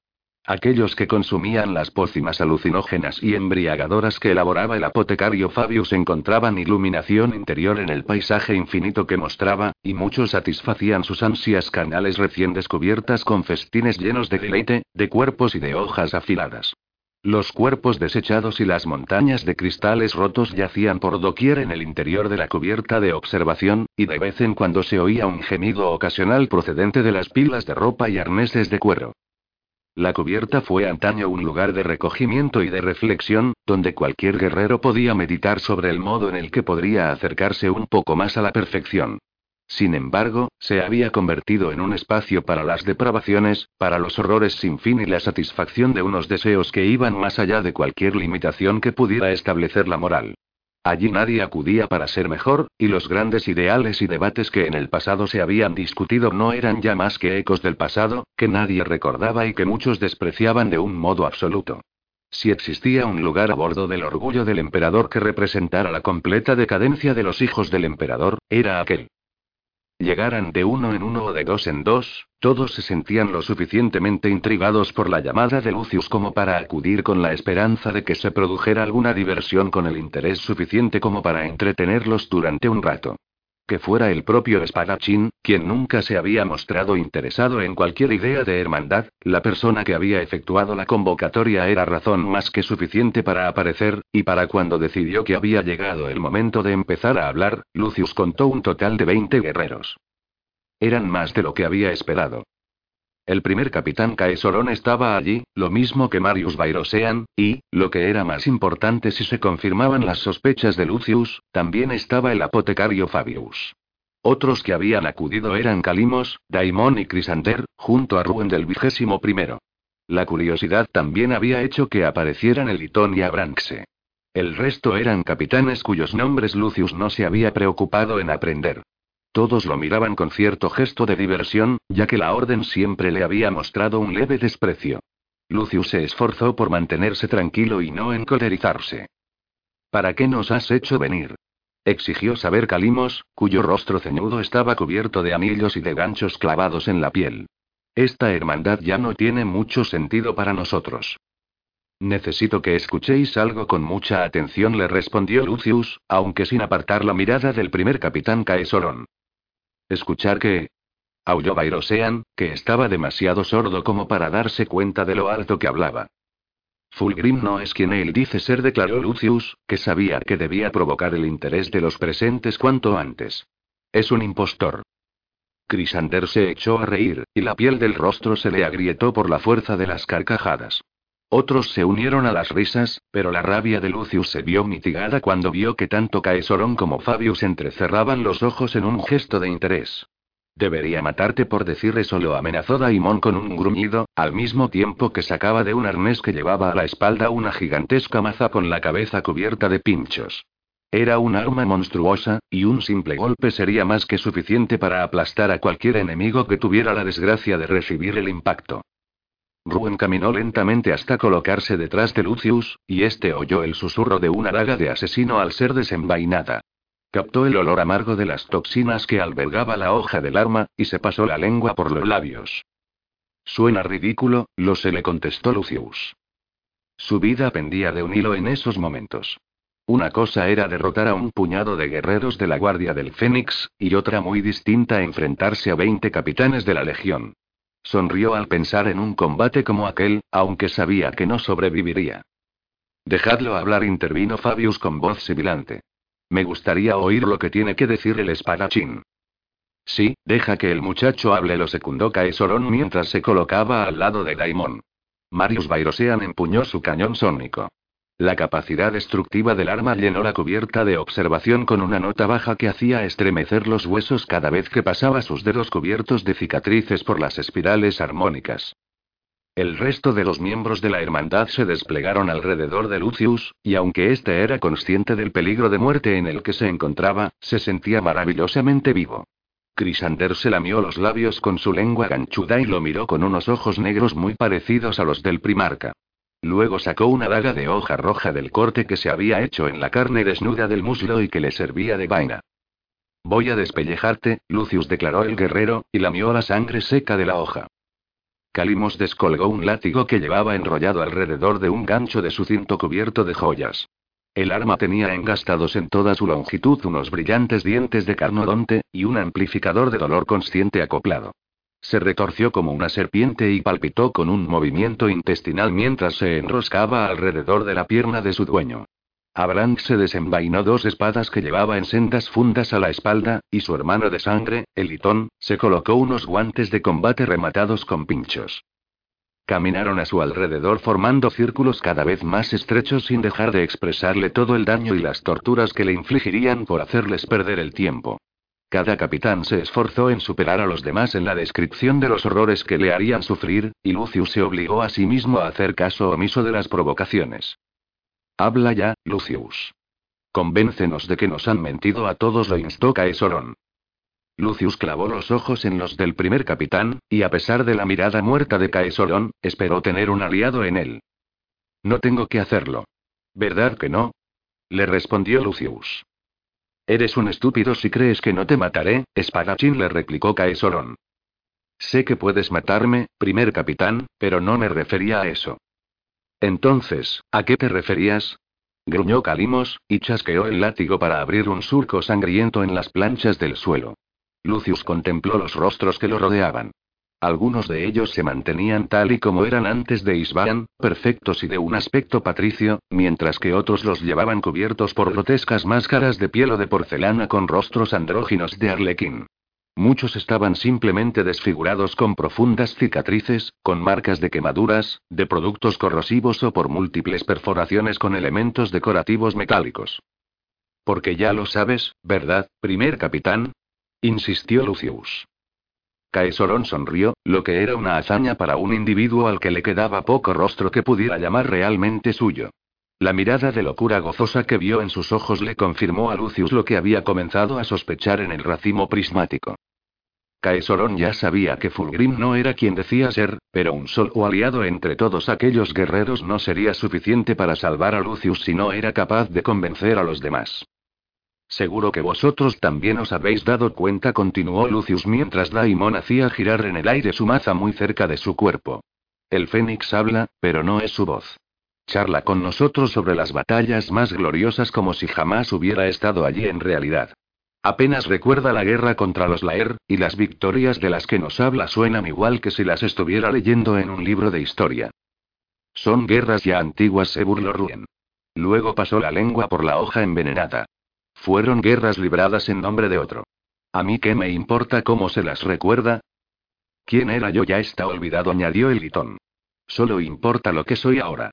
Aquellos que consumían las pócimas alucinógenas y embriagadoras que elaboraba el apotecario Fabius encontraban iluminación interior en el paisaje infinito que mostraba, y muchos satisfacían sus ansias canales recién descubiertas con festines llenos de deleite, de cuerpos y de hojas afiladas. Los cuerpos desechados y las montañas de cristales rotos yacían por doquier en el interior de la cubierta de observación, y de vez en cuando se oía un gemido ocasional procedente de las pilas de ropa y arneses de cuero. La cubierta fue antaño un lugar de recogimiento y de reflexión, donde cualquier guerrero podía meditar sobre el modo en el que podría acercarse un poco más a la perfección. Sin embargo, se había convertido en un espacio para las depravaciones, para los horrores sin fin y la satisfacción de unos deseos que iban más allá de cualquier limitación que pudiera establecer la moral. Allí nadie acudía para ser mejor, y los grandes ideales y debates que en el pasado se habían discutido no eran ya más que ecos del pasado, que nadie recordaba y que muchos despreciaban de un modo absoluto. Si existía un lugar a bordo del orgullo del emperador que representara la completa decadencia de los hijos del emperador, era aquel. Llegaran de uno en uno o de dos en dos, todos se sentían lo suficientemente intrigados por la llamada de Lucius como para acudir con la esperanza de que se produjera alguna diversión con el interés suficiente como para entretenerlos durante un rato. Que fuera el propio espadachín, quien nunca se había mostrado interesado en cualquier idea de hermandad, la persona que había efectuado la convocatoria era razón más que suficiente para aparecer, y para cuando decidió que había llegado el momento de empezar a hablar, Lucius contó un total de 20 guerreros. Eran más de lo que había esperado. El primer capitán Caesorón estaba allí, lo mismo que Marius Bairosean, y, lo que era más importante si se confirmaban las sospechas de Lucius, también estaba el apotecario Fabius. Otros que habían acudido eran Calimos, Daimon y Crisander, junto a Ruen del vigésimo primero. La curiosidad también había hecho que aparecieran Elitón y Abranxe. El resto eran capitanes cuyos nombres Lucius no se había preocupado en aprender. Todos lo miraban con cierto gesto de diversión, ya que la orden siempre le había mostrado un leve desprecio. Lucius se esforzó por mantenerse tranquilo y no encolerizarse. ¿Para qué nos has hecho venir? exigió saber Calimos, cuyo rostro ceñudo estaba cubierto de anillos y de ganchos clavados en la piel. Esta hermandad ya no tiene mucho sentido para nosotros. Necesito que escuchéis algo con mucha atención, le respondió Lucius, aunque sin apartar la mirada del primer capitán Caesorón. ¿Escuchar qué? Aulló Bairosean, que estaba demasiado sordo como para darse cuenta de lo alto que hablaba. Fulgrim no es quien él dice ser, declaró Lucius, que sabía que debía provocar el interés de los presentes cuanto antes. Es un impostor. Crisander se echó a reír, y la piel del rostro se le agrietó por la fuerza de las carcajadas. Otros se unieron a las risas, pero la rabia de Lucius se vio mitigada cuando vio que tanto Caesorón como Fabius entrecerraban los ojos en un gesto de interés. Debería matarte por decir eso, lo amenazó Daimon con un gruñido, al mismo tiempo que sacaba de un arnés que llevaba a la espalda una gigantesca maza con la cabeza cubierta de pinchos. Era un arma monstruosa, y un simple golpe sería más que suficiente para aplastar a cualquier enemigo que tuviera la desgracia de recibir el impacto. Ruen caminó lentamente hasta colocarse detrás de Lucius, y este oyó el susurro de una daga de asesino al ser desenvainada. Captó el olor amargo de las toxinas que albergaba la hoja del arma, y se pasó la lengua por los labios. Suena ridículo, lo se le contestó Lucius. Su vida pendía de un hilo en esos momentos. Una cosa era derrotar a un puñado de guerreros de la Guardia del Fénix, y otra muy distinta enfrentarse a veinte capitanes de la Legión. Sonrió al pensar en un combate como aquel, aunque sabía que no sobreviviría. Dejadlo hablar, intervino Fabius con voz sibilante. Me gustaría oír lo que tiene que decir el espadachín. Sí, deja que el muchacho hable, lo secundó Caesorón mientras se colocaba al lado de Daimon. Marius Bairosean empuñó su cañón sónico. La capacidad destructiva del arma llenó la cubierta de observación con una nota baja que hacía estremecer los huesos cada vez que pasaba sus dedos cubiertos de cicatrices por las espirales armónicas. El resto de los miembros de la hermandad se desplegaron alrededor de Lucius, y aunque éste era consciente del peligro de muerte en el que se encontraba, se sentía maravillosamente vivo. Crisander se lamió los labios con su lengua ganchuda y lo miró con unos ojos negros muy parecidos a los del primarca. Luego sacó una daga de hoja roja del corte que se había hecho en la carne desnuda del muslo y que le servía de vaina. Voy a despellejarte, Lucius declaró el guerrero, y lamió la sangre seca de la hoja. Calimos descolgó un látigo que llevaba enrollado alrededor de un gancho de su cinto cubierto de joyas. El arma tenía engastados en toda su longitud unos brillantes dientes de carnodonte, y un amplificador de dolor consciente acoplado. Se retorció como una serpiente y palpitó con un movimiento intestinal mientras se enroscaba alrededor de la pierna de su dueño. Abraham se desenvainó dos espadas que llevaba en sendas fundas a la espalda, y su hermano de sangre, Elitón, se colocó unos guantes de combate rematados con pinchos. Caminaron a su alrededor formando círculos cada vez más estrechos sin dejar de expresarle todo el daño y las torturas que le infligirían por hacerles perder el tiempo. Cada capitán se esforzó en superar a los demás en la descripción de los horrores que le harían sufrir, y Lucius se obligó a sí mismo a hacer caso omiso de las provocaciones. Habla ya, Lucius. Convéncenos de que nos han mentido a todos, lo instó Caesorón. Lucius clavó los ojos en los del primer capitán, y a pesar de la mirada muerta de Caesorón, esperó tener un aliado en él. No tengo que hacerlo. ¿Verdad que no? Le respondió Lucius. Eres un estúpido si crees que no te mataré, espadachín le replicó Caesorón. Sé que puedes matarme, primer capitán, pero no me refería a eso. Entonces, ¿a qué te referías? Gruñó Calimos, y chasqueó el látigo para abrir un surco sangriento en las planchas del suelo. Lucius contempló los rostros que lo rodeaban. Algunos de ellos se mantenían tal y como eran antes de Isban, perfectos y de un aspecto patricio, mientras que otros los llevaban cubiertos por grotescas máscaras de piel o de porcelana con rostros andróginos de arlequín. Muchos estaban simplemente desfigurados con profundas cicatrices, con marcas de quemaduras, de productos corrosivos o por múltiples perforaciones con elementos decorativos metálicos. Porque ya lo sabes, ¿verdad, primer capitán? insistió Lucius. Caesorón sonrió, lo que era una hazaña para un individuo al que le quedaba poco rostro que pudiera llamar realmente suyo. La mirada de locura gozosa que vio en sus ojos le confirmó a Lucius lo que había comenzado a sospechar en el racimo prismático. Caesorón ya sabía que Fulgrim no era quien decía ser, pero un solo aliado entre todos aquellos guerreros no sería suficiente para salvar a Lucius si no era capaz de convencer a los demás. Seguro que vosotros también os habéis dado cuenta, continuó Lucius mientras Daimon hacía girar en el aire su maza muy cerca de su cuerpo. El Fénix habla, pero no es su voz. Charla con nosotros sobre las batallas más gloriosas como si jamás hubiera estado allí en realidad. Apenas recuerda la guerra contra los Laer, y las victorias de las que nos habla suenan igual que si las estuviera leyendo en un libro de historia. Son guerras ya antiguas, se burló Ruen. Luego pasó la lengua por la hoja envenenada. Fueron guerras libradas en nombre de otro. ¿A mí qué me importa cómo se las recuerda? ¿Quién era yo ya está olvidado, añadió el litón. Solo importa lo que soy ahora.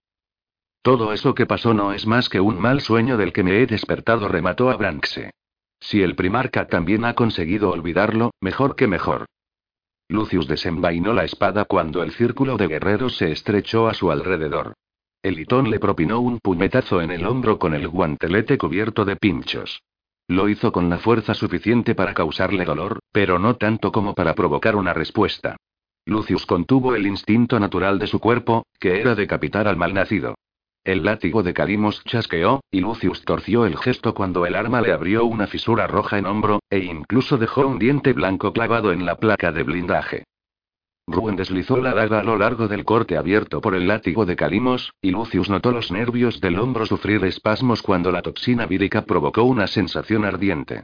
Todo eso que pasó no es más que un mal sueño del que me he despertado, remató a Branxe. Si el primarca también ha conseguido olvidarlo, mejor que mejor. Lucius desenvainó la espada cuando el círculo de guerreros se estrechó a su alrededor. Elitón le propinó un puñetazo en el hombro con el guantelete cubierto de pinchos. Lo hizo con la fuerza suficiente para causarle dolor, pero no tanto como para provocar una respuesta. Lucius contuvo el instinto natural de su cuerpo, que era decapitar al malnacido. El látigo de Calimos chasqueó, y Lucius torció el gesto cuando el arma le abrió una fisura roja en hombro, e incluso dejó un diente blanco clavado en la placa de blindaje. Ruen deslizó la daga a lo largo del corte abierto por el látigo de Calimos, y Lucius notó los nervios del hombro sufrir espasmos cuando la toxina vírica provocó una sensación ardiente.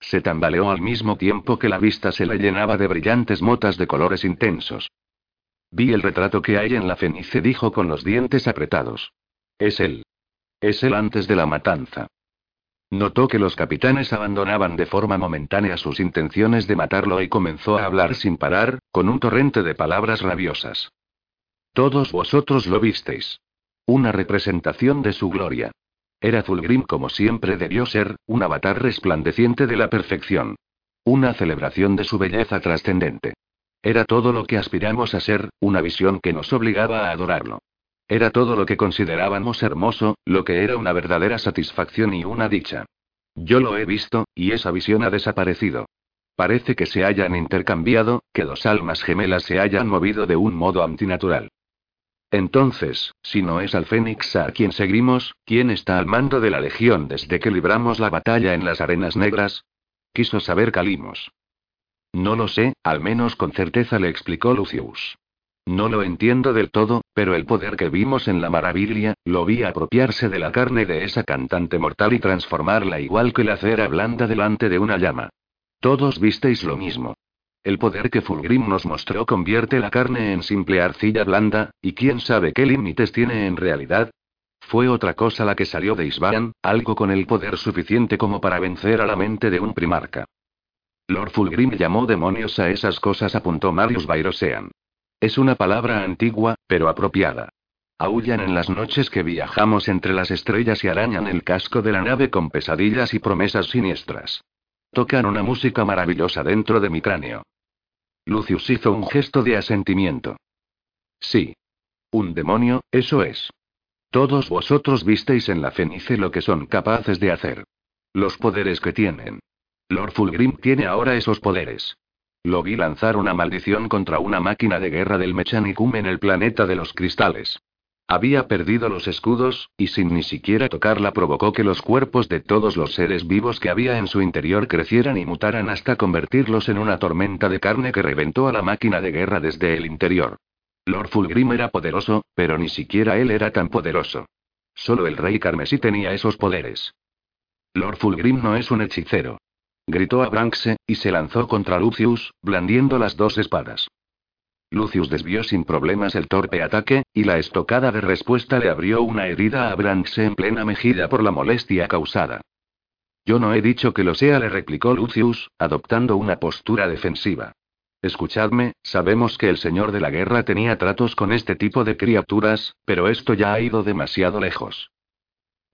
Se tambaleó al mismo tiempo que la vista se le llenaba de brillantes motas de colores intensos. Vi el retrato que hay en la fenice, dijo con los dientes apretados. Es él. Es él antes de la matanza. Notó que los capitanes abandonaban de forma momentánea sus intenciones de matarlo y comenzó a hablar sin parar, con un torrente de palabras rabiosas. Todos vosotros lo visteis. Una representación de su gloria. Era Fulgrim como siempre debió ser, un avatar resplandeciente de la perfección. Una celebración de su belleza trascendente. Era todo lo que aspiramos a ser, una visión que nos obligaba a adorarlo. Era todo lo que considerábamos hermoso, lo que era una verdadera satisfacción y una dicha. Yo lo he visto, y esa visión ha desaparecido. Parece que se hayan intercambiado, que dos almas gemelas se hayan movido de un modo antinatural. Entonces, si no es al Fénix a quien seguimos, ¿quién está al mando de la Legión desde que libramos la batalla en las arenas negras? Quiso saber Calimos. No lo sé, al menos con certeza le explicó Lucius. No lo entiendo del todo, pero el poder que vimos en la maravilla, lo vi apropiarse de la carne de esa cantante mortal y transformarla igual que la cera blanda delante de una llama. Todos visteis lo mismo. El poder que Fulgrim nos mostró convierte la carne en simple arcilla blanda, y quién sabe qué límites tiene en realidad. Fue otra cosa la que salió de Isban, algo con el poder suficiente como para vencer a la mente de un primarca. Lord Fulgrim llamó demonios a esas cosas, apuntó Marius Bairosean. Es una palabra antigua, pero apropiada. Aullan en las noches que viajamos entre las estrellas y arañan el casco de la nave con pesadillas y promesas siniestras. Tocan una música maravillosa dentro de mi cráneo. Lucius hizo un gesto de asentimiento. Sí. Un demonio, eso es. Todos vosotros visteis en la Fenice lo que son capaces de hacer. Los poderes que tienen. Lord Fulgrim tiene ahora esos poderes. Lo vi lanzar una maldición contra una máquina de guerra del Mechanicum en el planeta de los cristales. Había perdido los escudos, y sin ni siquiera tocarla provocó que los cuerpos de todos los seres vivos que había en su interior crecieran y mutaran hasta convertirlos en una tormenta de carne que reventó a la máquina de guerra desde el interior. Lord Fulgrim era poderoso, pero ni siquiera él era tan poderoso. Solo el rey carmesí tenía esos poderes. Lord Fulgrim no es un hechicero. Gritó a Branxe, y se lanzó contra Lucius, blandiendo las dos espadas. Lucius desvió sin problemas el torpe ataque, y la estocada de respuesta le abrió una herida a Branxe en plena mejilla por la molestia causada. Yo no he dicho que lo sea, le replicó Lucius, adoptando una postura defensiva. Escuchadme, sabemos que el señor de la guerra tenía tratos con este tipo de criaturas, pero esto ya ha ido demasiado lejos.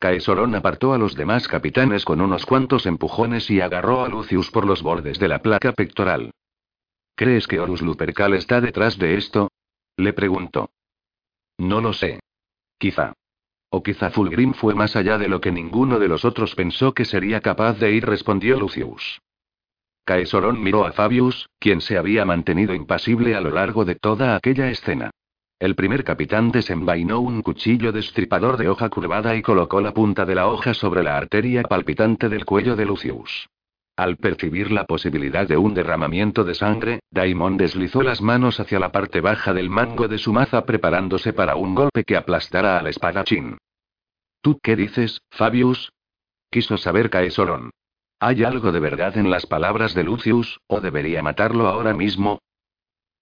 Caesorón apartó a los demás capitanes con unos cuantos empujones y agarró a Lucius por los bordes de la placa pectoral. ¿Crees que Horus Lupercal está detrás de esto? Le preguntó. No lo sé. Quizá. O quizá Fulgrim fue más allá de lo que ninguno de los otros pensó que sería capaz de ir, respondió Lucius. Caesorón miró a Fabius, quien se había mantenido impasible a lo largo de toda aquella escena. El primer capitán desenvainó un cuchillo destripador de hoja curvada y colocó la punta de la hoja sobre la arteria palpitante del cuello de Lucius. Al percibir la posibilidad de un derramamiento de sangre, Daimon deslizó las manos hacia la parte baja del mango de su maza preparándose para un golpe que aplastara al espadachín. ¿Tú qué dices, Fabius? Quiso saber Caesorón. ¿Hay algo de verdad en las palabras de Lucius, o debería matarlo ahora mismo?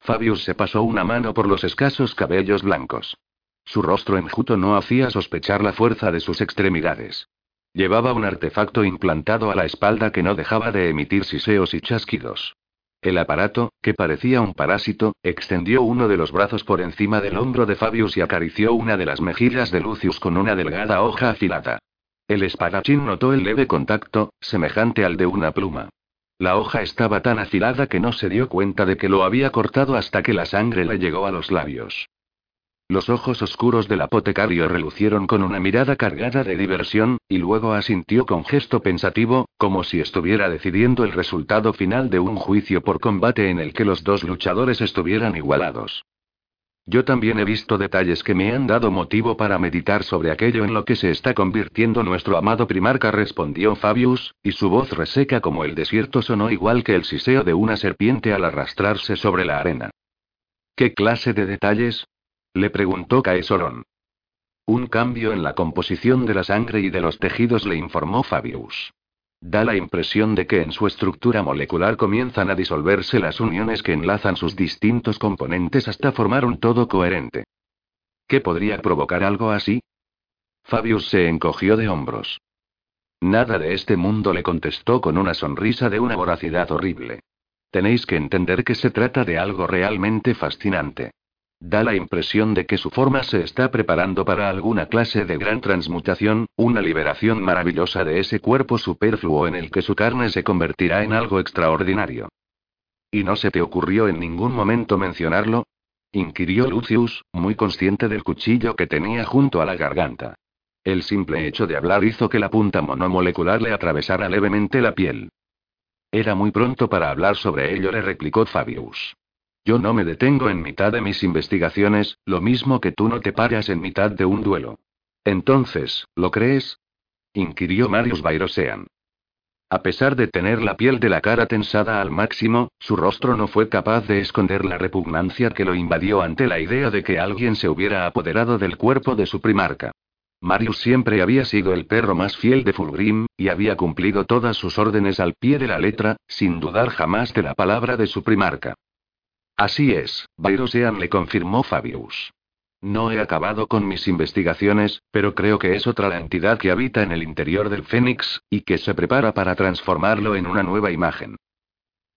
Fabius se pasó una mano por los escasos cabellos blancos. Su rostro enjuto no hacía sospechar la fuerza de sus extremidades. Llevaba un artefacto implantado a la espalda que no dejaba de emitir siseos y chasquidos. El aparato, que parecía un parásito, extendió uno de los brazos por encima del hombro de Fabius y acarició una de las mejillas de Lucius con una delgada hoja afilada. El espadachín notó el leve contacto, semejante al de una pluma. La hoja estaba tan afilada que no se dio cuenta de que lo había cortado hasta que la sangre le llegó a los labios. Los ojos oscuros del apotecario relucieron con una mirada cargada de diversión, y luego asintió con gesto pensativo, como si estuviera decidiendo el resultado final de un juicio por combate en el que los dos luchadores estuvieran igualados. Yo también he visto detalles que me han dado motivo para meditar sobre aquello en lo que se está convirtiendo nuestro amado primarca, respondió Fabius, y su voz reseca como el desierto sonó igual que el siseo de una serpiente al arrastrarse sobre la arena. ¿Qué clase de detalles? le preguntó Caesorón. Un cambio en la composición de la sangre y de los tejidos, le informó Fabius. Da la impresión de que en su estructura molecular comienzan a disolverse las uniones que enlazan sus distintos componentes hasta formar un todo coherente. ¿Qué podría provocar algo así? Fabius se encogió de hombros. Nada de este mundo le contestó con una sonrisa de una voracidad horrible. Tenéis que entender que se trata de algo realmente fascinante. Da la impresión de que su forma se está preparando para alguna clase de gran transmutación, una liberación maravillosa de ese cuerpo superfluo en el que su carne se convertirá en algo extraordinario. ¿Y no se te ocurrió en ningún momento mencionarlo? inquirió Lucius, muy consciente del cuchillo que tenía junto a la garganta. El simple hecho de hablar hizo que la punta monomolecular le atravesara levemente la piel. Era muy pronto para hablar sobre ello, le replicó Fabius. Yo no me detengo en mitad de mis investigaciones, lo mismo que tú no te paras en mitad de un duelo. Entonces, ¿lo crees? inquirió Marius Bairosean. A pesar de tener la piel de la cara tensada al máximo, su rostro no fue capaz de esconder la repugnancia que lo invadió ante la idea de que alguien se hubiera apoderado del cuerpo de su primarca. Marius siempre había sido el perro más fiel de Fulgrim, y había cumplido todas sus órdenes al pie de la letra, sin dudar jamás de la palabra de su primarca. Así es, Byrosean le confirmó Fabius. No he acabado con mis investigaciones, pero creo que es otra la entidad que habita en el interior del Fénix, y que se prepara para transformarlo en una nueva imagen.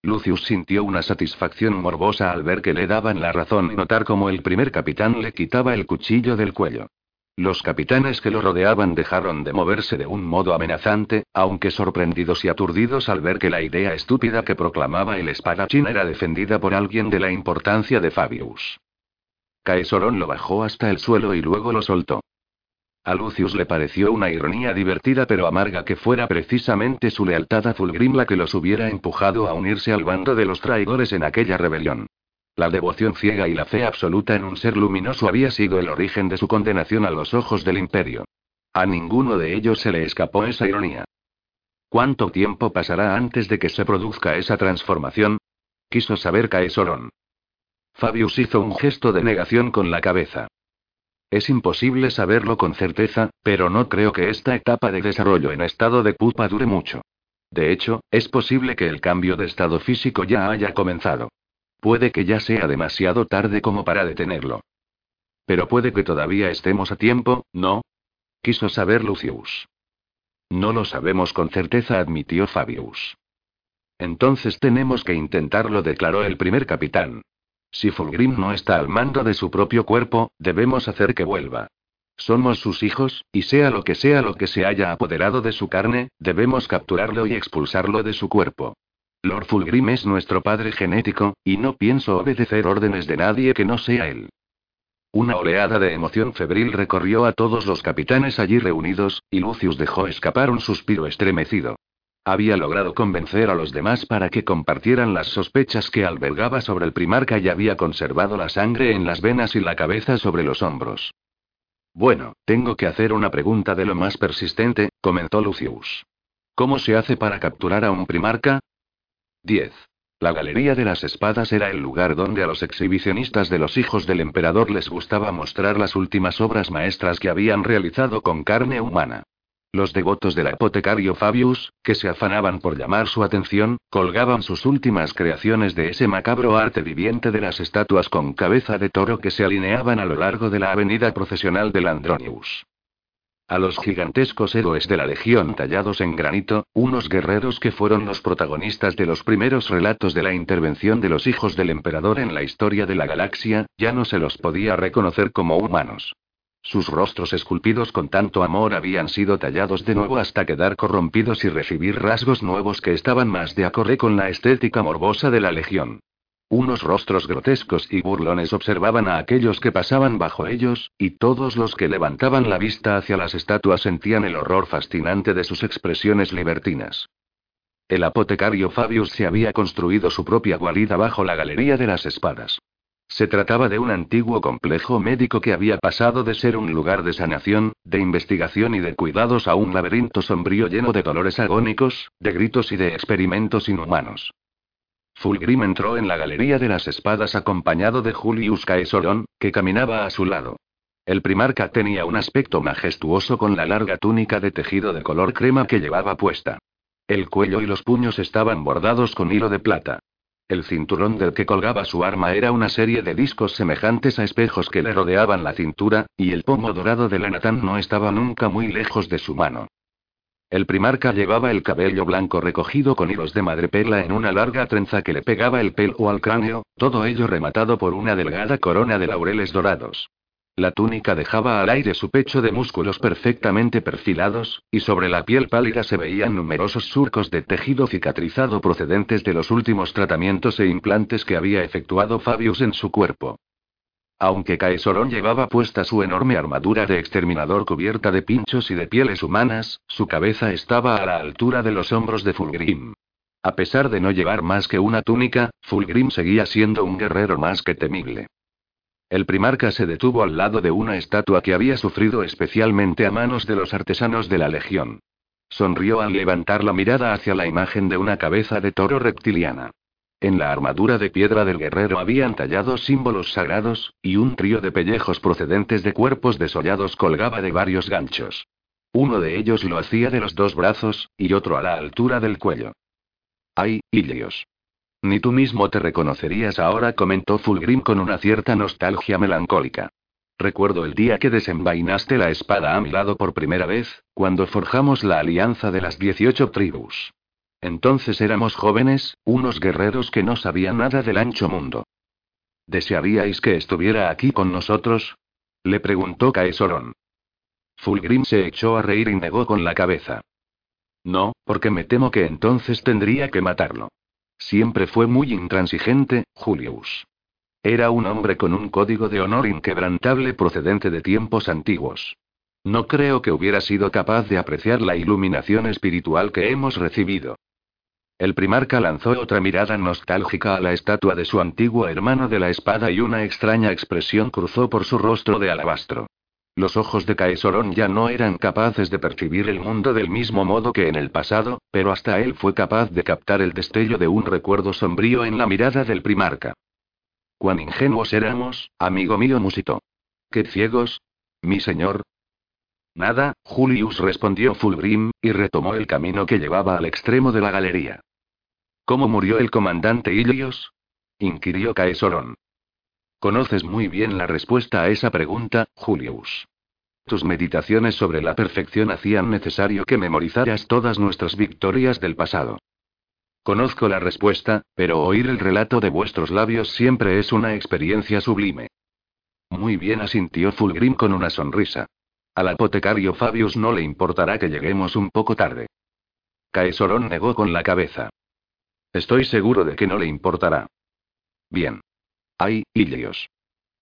Lucius sintió una satisfacción morbosa al ver que le daban la razón y notar cómo el primer capitán le quitaba el cuchillo del cuello. Los capitanes que lo rodeaban dejaron de moverse de un modo amenazante, aunque sorprendidos y aturdidos al ver que la idea estúpida que proclamaba el espadachín era defendida por alguien de la importancia de Fabius. Caesorón lo bajó hasta el suelo y luego lo soltó. A Lucius le pareció una ironía divertida pero amarga que fuera precisamente su lealtad a Fulgrim la que los hubiera empujado a unirse al bando de los traidores en aquella rebelión. La devoción ciega y la fe absoluta en un ser luminoso había sido el origen de su condenación a los ojos del imperio. A ninguno de ellos se le escapó esa ironía. ¿Cuánto tiempo pasará antes de que se produzca esa transformación? Quiso saber Caesorón. Fabius hizo un gesto de negación con la cabeza. Es imposible saberlo con certeza, pero no creo que esta etapa de desarrollo en estado de pupa dure mucho. De hecho, es posible que el cambio de estado físico ya haya comenzado. Puede que ya sea demasiado tarde como para detenerlo. Pero puede que todavía estemos a tiempo, ¿no? Quiso saber Lucius. No lo sabemos con certeza, admitió Fabius. Entonces tenemos que intentarlo, declaró el primer capitán. Si Fulgrim no está al mando de su propio cuerpo, debemos hacer que vuelva. Somos sus hijos, y sea lo que sea lo que se haya apoderado de su carne, debemos capturarlo y expulsarlo de su cuerpo. Lord Fulgrim es nuestro padre genético, y no pienso obedecer órdenes de nadie que no sea él. Una oleada de emoción febril recorrió a todos los capitanes allí reunidos, y Lucius dejó escapar un suspiro estremecido. Había logrado convencer a los demás para que compartieran las sospechas que albergaba sobre el primarca y había conservado la sangre en las venas y la cabeza sobre los hombros. Bueno, tengo que hacer una pregunta de lo más persistente, comentó Lucius. ¿Cómo se hace para capturar a un primarca? 10. La Galería de las Espadas era el lugar donde a los exhibicionistas de los hijos del emperador les gustaba mostrar las últimas obras maestras que habían realizado con carne humana. Los devotos del apotecario Fabius, que se afanaban por llamar su atención, colgaban sus últimas creaciones de ese macabro arte viviente de las estatuas con cabeza de toro que se alineaban a lo largo de la avenida procesional del Andronius a los gigantescos héroes de la Legión tallados en granito, unos guerreros que fueron los protagonistas de los primeros relatos de la intervención de los hijos del emperador en la historia de la galaxia, ya no se los podía reconocer como humanos. Sus rostros esculpidos con tanto amor habían sido tallados de nuevo hasta quedar corrompidos y recibir rasgos nuevos que estaban más de acorde con la estética morbosa de la Legión. Unos rostros grotescos y burlones observaban a aquellos que pasaban bajo ellos, y todos los que levantaban la vista hacia las estatuas sentían el horror fascinante de sus expresiones libertinas. El apotecario Fabius se había construido su propia guarida bajo la Galería de las Espadas. Se trataba de un antiguo complejo médico que había pasado de ser un lugar de sanación, de investigación y de cuidados a un laberinto sombrío lleno de dolores agónicos, de gritos y de experimentos inhumanos. Fulgrim entró en la galería de las espadas acompañado de Julius Caesorón, que caminaba a su lado. El primarca tenía un aspecto majestuoso con la larga túnica de tejido de color crema que llevaba puesta. El cuello y los puños estaban bordados con hilo de plata. El cinturón del que colgaba su arma era una serie de discos semejantes a espejos que le rodeaban la cintura, y el pomo dorado de la Natán no estaba nunca muy lejos de su mano. El primarca llevaba el cabello blanco recogido con hilos de madreperla en una larga trenza que le pegaba el pelo al cráneo, todo ello rematado por una delgada corona de laureles dorados. La túnica dejaba al aire su pecho de músculos perfectamente perfilados, y sobre la piel pálida se veían numerosos surcos de tejido cicatrizado procedentes de los últimos tratamientos e implantes que había efectuado Fabius en su cuerpo. Aunque Caesorón llevaba puesta su enorme armadura de exterminador cubierta de pinchos y de pieles humanas, su cabeza estaba a la altura de los hombros de Fulgrim. A pesar de no llevar más que una túnica, Fulgrim seguía siendo un guerrero más que temible. El primarca se detuvo al lado de una estatua que había sufrido especialmente a manos de los artesanos de la Legión. Sonrió al levantar la mirada hacia la imagen de una cabeza de toro reptiliana. En la armadura de piedra del guerrero habían tallado símbolos sagrados, y un trío de pellejos procedentes de cuerpos desollados colgaba de varios ganchos. Uno de ellos lo hacía de los dos brazos, y otro a la altura del cuello. ¡Ay, Ilios! Ni tú mismo te reconocerías ahora, comentó Fulgrim con una cierta nostalgia melancólica. Recuerdo el día que desenvainaste la espada a mi lado por primera vez, cuando forjamos la alianza de las dieciocho tribus. Entonces éramos jóvenes, unos guerreros que no sabían nada del ancho mundo. ¿Desearíais que estuviera aquí con nosotros? Le preguntó Caesorón. Fulgrim se echó a reír y negó con la cabeza. No, porque me temo que entonces tendría que matarlo. Siempre fue muy intransigente, Julius. Era un hombre con un código de honor inquebrantable procedente de tiempos antiguos. No creo que hubiera sido capaz de apreciar la iluminación espiritual que hemos recibido. El primarca lanzó otra mirada nostálgica a la estatua de su antiguo hermano de la espada y una extraña expresión cruzó por su rostro de alabastro. Los ojos de Caesorón ya no eran capaces de percibir el mundo del mismo modo que en el pasado, pero hasta él fue capaz de captar el destello de un recuerdo sombrío en la mirada del primarca. Cuán ingenuos éramos, amigo mío musitó. Qué ciegos. Mi señor. Nada, Julius respondió Fulgrim, y retomó el camino que llevaba al extremo de la galería. ¿Cómo murió el comandante Ilios? inquirió Caesorón. Conoces muy bien la respuesta a esa pregunta, Julius. Tus meditaciones sobre la perfección hacían necesario que memorizaras todas nuestras victorias del pasado. Conozco la respuesta, pero oír el relato de vuestros labios siempre es una experiencia sublime. Muy bien asintió Fulgrim con una sonrisa. Al apotecario Fabius no le importará que lleguemos un poco tarde. Caesorón negó con la cabeza. Estoy seguro de que no le importará. Bien. Ay, Ilios.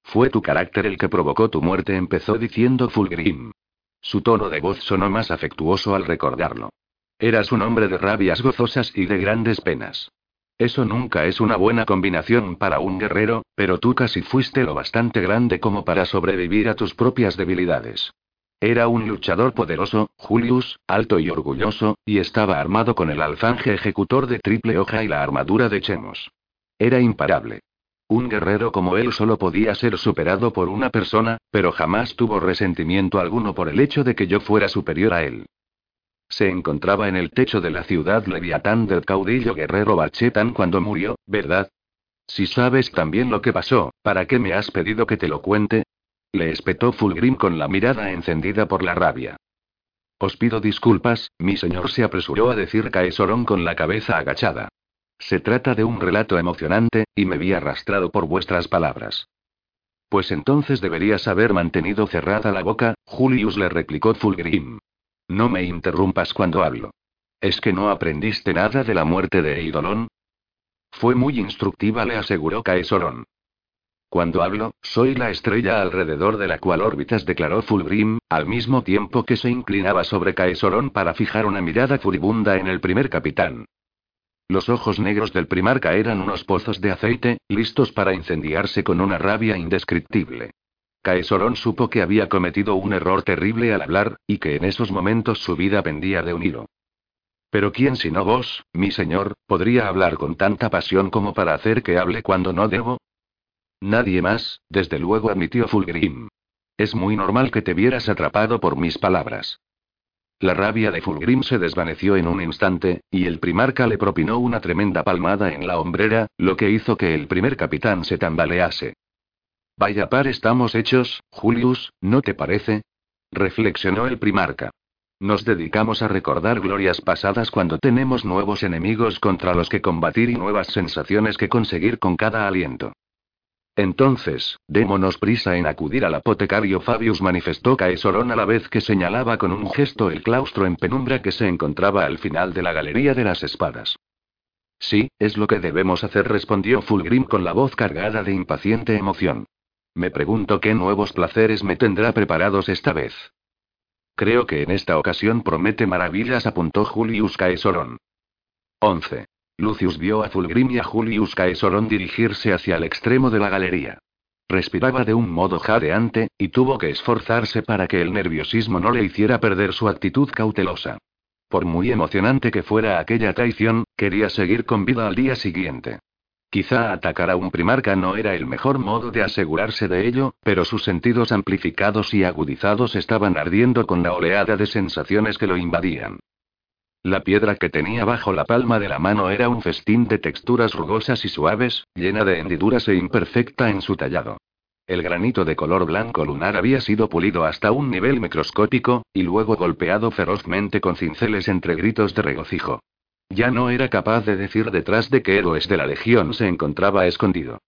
Fue tu carácter el que provocó tu muerte, empezó diciendo Fulgrim. Su tono de voz sonó más afectuoso al recordarlo. Eras un hombre de rabias gozosas y de grandes penas. Eso nunca es una buena combinación para un guerrero, pero tú casi fuiste lo bastante grande como para sobrevivir a tus propias debilidades. Era un luchador poderoso, Julius, alto y orgulloso, y estaba armado con el alfanje ejecutor de triple hoja y la armadura de Chemos. Era imparable. Un guerrero como él solo podía ser superado por una persona, pero jamás tuvo resentimiento alguno por el hecho de que yo fuera superior a él. Se encontraba en el techo de la ciudad leviatán del caudillo guerrero Bachetan cuando murió, ¿verdad? Si sabes también lo que pasó, ¿para qué me has pedido que te lo cuente? Le espetó Fulgrim con la mirada encendida por la rabia. Os pido disculpas, mi señor se apresuró a decir Caesorón con la cabeza agachada. Se trata de un relato emocionante, y me vi arrastrado por vuestras palabras. Pues entonces deberías haber mantenido cerrada la boca, Julius le replicó Fulgrim. No me interrumpas cuando hablo. ¿Es que no aprendiste nada de la muerte de Eidolon? Fue muy instructiva, le aseguró Caesorón. Cuando hablo, soy la estrella alrededor de la cual órbitas, declaró Fulgrim, al mismo tiempo que se inclinaba sobre Caesorón para fijar una mirada furibunda en el primer capitán. Los ojos negros del primarca eran unos pozos de aceite, listos para incendiarse con una rabia indescriptible. Caesorón supo que había cometido un error terrible al hablar, y que en esos momentos su vida pendía de un hilo. Pero ¿quién sino vos, mi señor, podría hablar con tanta pasión como para hacer que hable cuando no debo? Nadie más, desde luego admitió Fulgrim. Es muy normal que te vieras atrapado por mis palabras. La rabia de Fulgrim se desvaneció en un instante, y el primarca le propinó una tremenda palmada en la hombrera, lo que hizo que el primer capitán se tambalease. Vaya par estamos hechos, Julius, ¿no te parece? reflexionó el primarca. Nos dedicamos a recordar glorias pasadas cuando tenemos nuevos enemigos contra los que combatir y nuevas sensaciones que conseguir con cada aliento. Entonces, démonos prisa en acudir al apotecario Fabius manifestó Caesorón a la vez que señalaba con un gesto el claustro en penumbra que se encontraba al final de la galería de las espadas. Sí, es lo que debemos hacer, respondió Fulgrim con la voz cargada de impaciente emoción. Me pregunto qué nuevos placeres me tendrá preparados esta vez. Creo que en esta ocasión promete maravillas, apuntó Julius Caesorón. 11. Lucius vio a Fulgrim y a Julius Caesorón dirigirse hacia el extremo de la galería. Respiraba de un modo jadeante, y tuvo que esforzarse para que el nerviosismo no le hiciera perder su actitud cautelosa. Por muy emocionante que fuera aquella traición, quería seguir con vida al día siguiente. Quizá atacar a un primarca no era el mejor modo de asegurarse de ello, pero sus sentidos amplificados y agudizados estaban ardiendo con la oleada de sensaciones que lo invadían. La piedra que tenía bajo la palma de la mano era un festín de texturas rugosas y suaves, llena de hendiduras e imperfecta en su tallado. El granito de color blanco lunar había sido pulido hasta un nivel microscópico, y luego golpeado ferozmente con cinceles entre gritos de regocijo. Ya no era capaz de decir detrás de qué héroes de la Legión se encontraba escondido.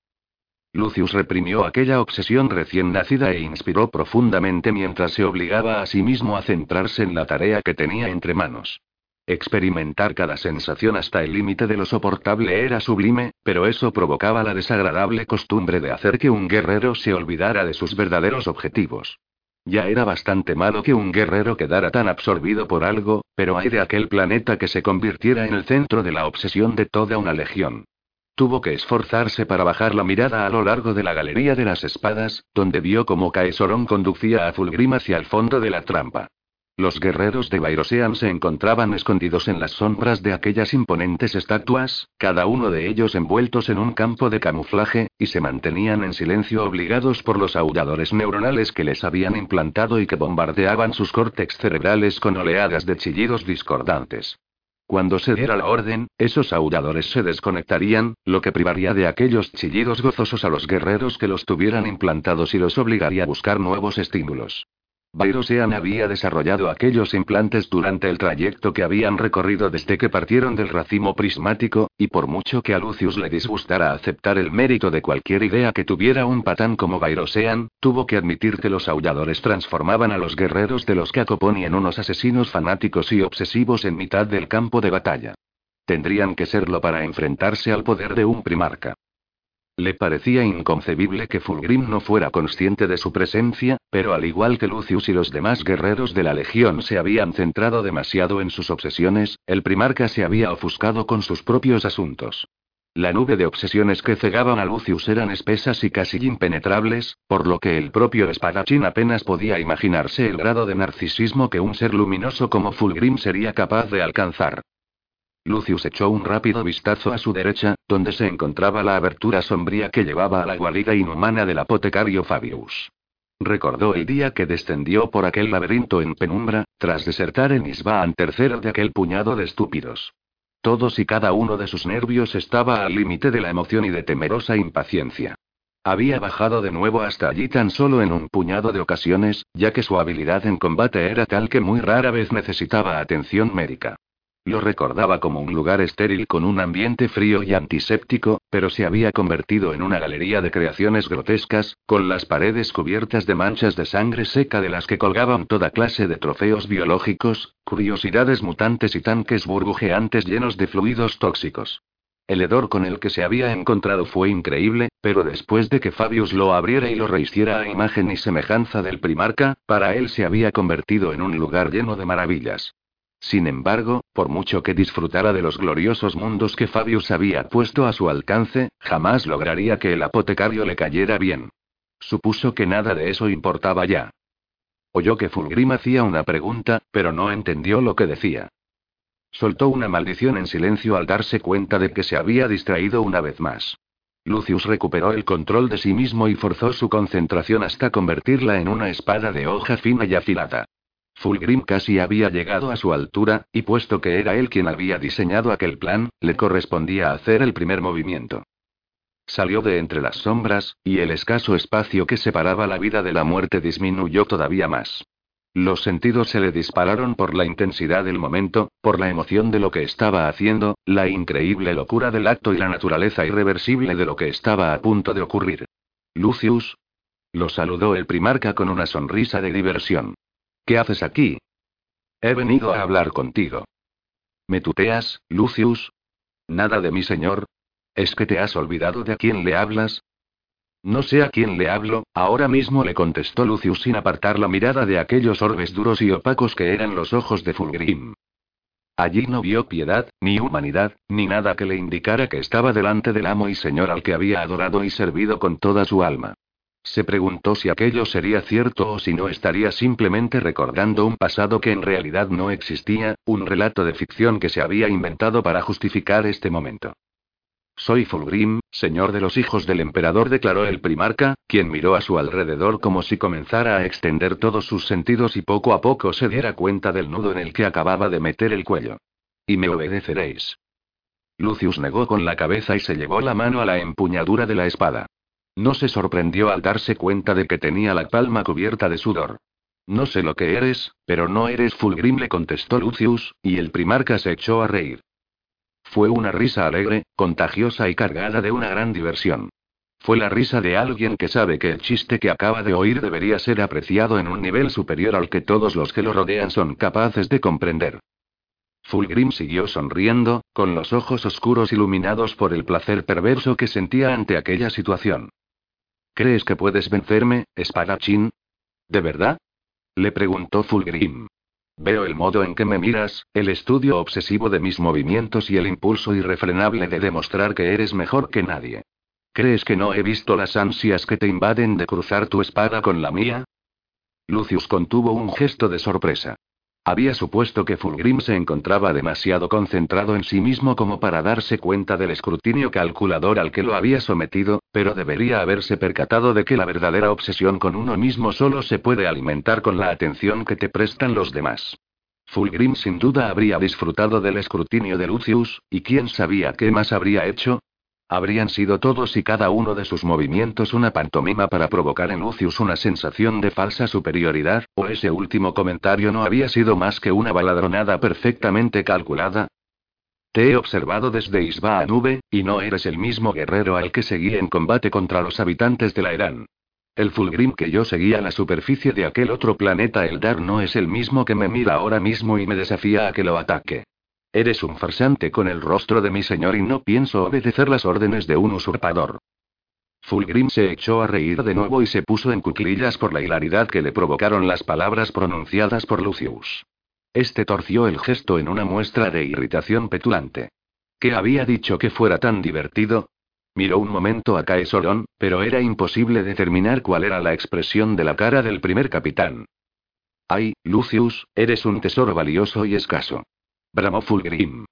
Lucius reprimió aquella obsesión recién nacida e inspiró profundamente mientras se obligaba a sí mismo a centrarse en la tarea que tenía entre manos. Experimentar cada sensación hasta el límite de lo soportable era sublime, pero eso provocaba la desagradable costumbre de hacer que un guerrero se olvidara de sus verdaderos objetivos. Ya era bastante malo que un guerrero quedara tan absorbido por algo, pero hay de aquel planeta que se convirtiera en el centro de la obsesión de toda una legión. Tuvo que esforzarse para bajar la mirada a lo largo de la galería de las espadas, donde vio cómo Caesorón conducía a Fulgrim hacia el fondo de la trampa. Los guerreros de Bairosean se encontraban escondidos en las sombras de aquellas imponentes estatuas, cada uno de ellos envueltos en un campo de camuflaje, y se mantenían en silencio obligados por los aulladores neuronales que les habían implantado y que bombardeaban sus córtex cerebrales con oleadas de chillidos discordantes. Cuando se diera la orden, esos aulladores se desconectarían, lo que privaría de aquellos chillidos gozosos a los guerreros que los tuvieran implantados y los obligaría a buscar nuevos estímulos. Byrosean había desarrollado aquellos implantes durante el trayecto que habían recorrido desde que partieron del racimo prismático, y por mucho que a Lucius le disgustara aceptar el mérito de cualquier idea que tuviera un patán como Byrosean, tuvo que admitir que los aulladores transformaban a los guerreros de los Cacoponi en unos asesinos fanáticos y obsesivos en mitad del campo de batalla. Tendrían que serlo para enfrentarse al poder de un primarca. Le parecía inconcebible que Fulgrim no fuera consciente de su presencia, pero al igual que Lucius y los demás guerreros de la Legión se habían centrado demasiado en sus obsesiones, el primarca se había ofuscado con sus propios asuntos. La nube de obsesiones que cegaban a Lucius eran espesas y casi impenetrables, por lo que el propio espadachín apenas podía imaginarse el grado de narcisismo que un ser luminoso como Fulgrim sería capaz de alcanzar. Lucius echó un rápido vistazo a su derecha, donde se encontraba la abertura sombría que llevaba a la guarida inhumana del apotecario Fabius. Recordó el día que descendió por aquel laberinto en penumbra, tras desertar en Isbaan tercero de aquel puñado de estúpidos. Todos y cada uno de sus nervios estaba al límite de la emoción y de temerosa impaciencia. Había bajado de nuevo hasta allí tan solo en un puñado de ocasiones, ya que su habilidad en combate era tal que muy rara vez necesitaba atención médica. Lo recordaba como un lugar estéril con un ambiente frío y antiséptico, pero se había convertido en una galería de creaciones grotescas, con las paredes cubiertas de manchas de sangre seca de las que colgaban toda clase de trofeos biológicos, curiosidades mutantes y tanques burbujeantes llenos de fluidos tóxicos. El hedor con el que se había encontrado fue increíble, pero después de que Fabius lo abriera y lo rehiciera a imagen y semejanza del primarca, para él se había convertido en un lugar lleno de maravillas. Sin embargo, por mucho que disfrutara de los gloriosos mundos que Fabius había puesto a su alcance, jamás lograría que el apotecario le cayera bien. Supuso que nada de eso importaba ya. Oyó que Fulgrim hacía una pregunta, pero no entendió lo que decía. Soltó una maldición en silencio al darse cuenta de que se había distraído una vez más. Lucius recuperó el control de sí mismo y forzó su concentración hasta convertirla en una espada de hoja fina y afilada. Fulgrim casi había llegado a su altura, y puesto que era él quien había diseñado aquel plan, le correspondía hacer el primer movimiento. Salió de entre las sombras, y el escaso espacio que separaba la vida de la muerte disminuyó todavía más. Los sentidos se le dispararon por la intensidad del momento, por la emoción de lo que estaba haciendo, la increíble locura del acto y la naturaleza irreversible de lo que estaba a punto de ocurrir. Lucius. Lo saludó el primarca con una sonrisa de diversión. ¿Qué haces aquí? He venido a hablar contigo. ¿Me tuteas, Lucius? Nada de mi señor. ¿Es que te has olvidado de a quién le hablas? No sé a quién le hablo, ahora mismo le contestó Lucius sin apartar la mirada de aquellos orbes duros y opacos que eran los ojos de Fulgrim. Allí no vio piedad, ni humanidad, ni nada que le indicara que estaba delante del amo y señor al que había adorado y servido con toda su alma. Se preguntó si aquello sería cierto o si no estaría simplemente recordando un pasado que en realidad no existía, un relato de ficción que se había inventado para justificar este momento. Soy Fulgrim, señor de los hijos del emperador, declaró el primarca, quien miró a su alrededor como si comenzara a extender todos sus sentidos y poco a poco se diera cuenta del nudo en el que acababa de meter el cuello. Y me obedeceréis. Lucius negó con la cabeza y se llevó la mano a la empuñadura de la espada. No se sorprendió al darse cuenta de que tenía la palma cubierta de sudor. No sé lo que eres, pero no eres Fulgrim, le contestó Lucius, y el primarca se echó a reír. Fue una risa alegre, contagiosa y cargada de una gran diversión. Fue la risa de alguien que sabe que el chiste que acaba de oír debería ser apreciado en un nivel superior al que todos los que lo rodean son capaces de comprender. Fulgrim siguió sonriendo, con los ojos oscuros iluminados por el placer perverso que sentía ante aquella situación. ¿Crees que puedes vencerme, espadachín? ¿De verdad? Le preguntó Fulgrim. Veo el modo en que me miras, el estudio obsesivo de mis movimientos y el impulso irrefrenable de demostrar que eres mejor que nadie. ¿Crees que no he visto las ansias que te invaden de cruzar tu espada con la mía? Lucius contuvo un gesto de sorpresa. Había supuesto que Fulgrim se encontraba demasiado concentrado en sí mismo como para darse cuenta del escrutinio calculador al que lo había sometido, pero debería haberse percatado de que la verdadera obsesión con uno mismo solo se puede alimentar con la atención que te prestan los demás. Fulgrim sin duda habría disfrutado del escrutinio de Lucius, y quién sabía qué más habría hecho, Habrían sido todos y cada uno de sus movimientos una pantomima para provocar en Lucius una sensación de falsa superioridad, o ese último comentario no había sido más que una baladronada perfectamente calculada. Te he observado desde Isba a Nube, y no eres el mismo guerrero al que seguí en combate contra los habitantes de la. El Fulgrim que yo seguía a la superficie de aquel otro planeta Eldar no es el mismo que me mira ahora mismo y me desafía a que lo ataque. Eres un farsante con el rostro de mi señor y no pienso obedecer las órdenes de un usurpador. Fulgrim se echó a reír de nuevo y se puso en cuclillas por la hilaridad que le provocaron las palabras pronunciadas por Lucius. Este torció el gesto en una muestra de irritación petulante. ¿Qué había dicho que fuera tan divertido? Miró un momento a Caesolón, pero era imposible determinar cuál era la expresión de la cara del primer capitán. Ay, Lucius, eres un tesoro valioso y escaso. Bramó Fulgrim.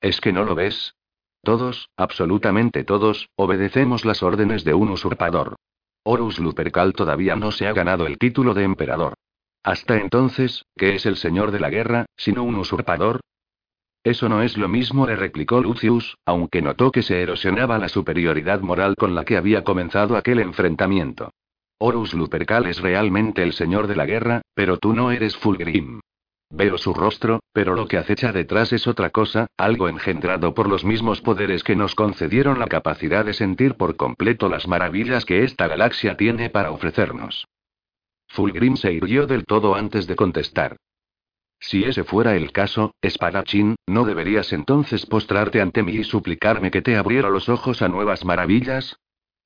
¿Es que no lo ves? Todos, absolutamente todos, obedecemos las órdenes de un usurpador. Horus Lupercal todavía no se ha ganado el título de emperador. Hasta entonces, ¿qué es el señor de la guerra, sino un usurpador? Eso no es lo mismo, le replicó Lucius, aunque notó que se erosionaba la superioridad moral con la que había comenzado aquel enfrentamiento. Horus Lupercal es realmente el señor de la guerra, pero tú no eres Fulgrim. Veo su rostro, pero lo que acecha detrás es otra cosa, algo engendrado por los mismos poderes que nos concedieron la capacidad de sentir por completo las maravillas que esta galaxia tiene para ofrecernos. Fulgrim se irguió del todo antes de contestar. Si ese fuera el caso, espadachín, ¿no deberías entonces postrarte ante mí y suplicarme que te abriera los ojos a nuevas maravillas?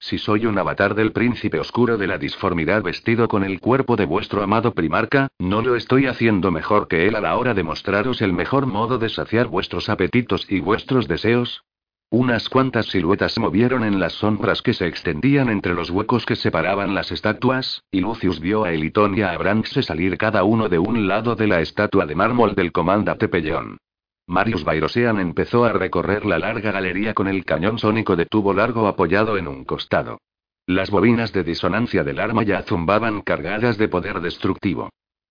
Si soy un avatar del príncipe oscuro de la disformidad vestido con el cuerpo de vuestro amado primarca, ¿no lo estoy haciendo mejor que él a la hora de mostraros el mejor modo de saciar vuestros apetitos y vuestros deseos? Unas cuantas siluetas se movieron en las sombras que se extendían entre los huecos que separaban las estatuas, y Lucius vio a Eliton y a Abranxe salir cada uno de un lado de la estatua de mármol del comandante Pellón. Marius Bairosean empezó a recorrer la larga galería con el cañón sónico de tubo largo apoyado en un costado. Las bobinas de disonancia del arma ya zumbaban cargadas de poder destructivo.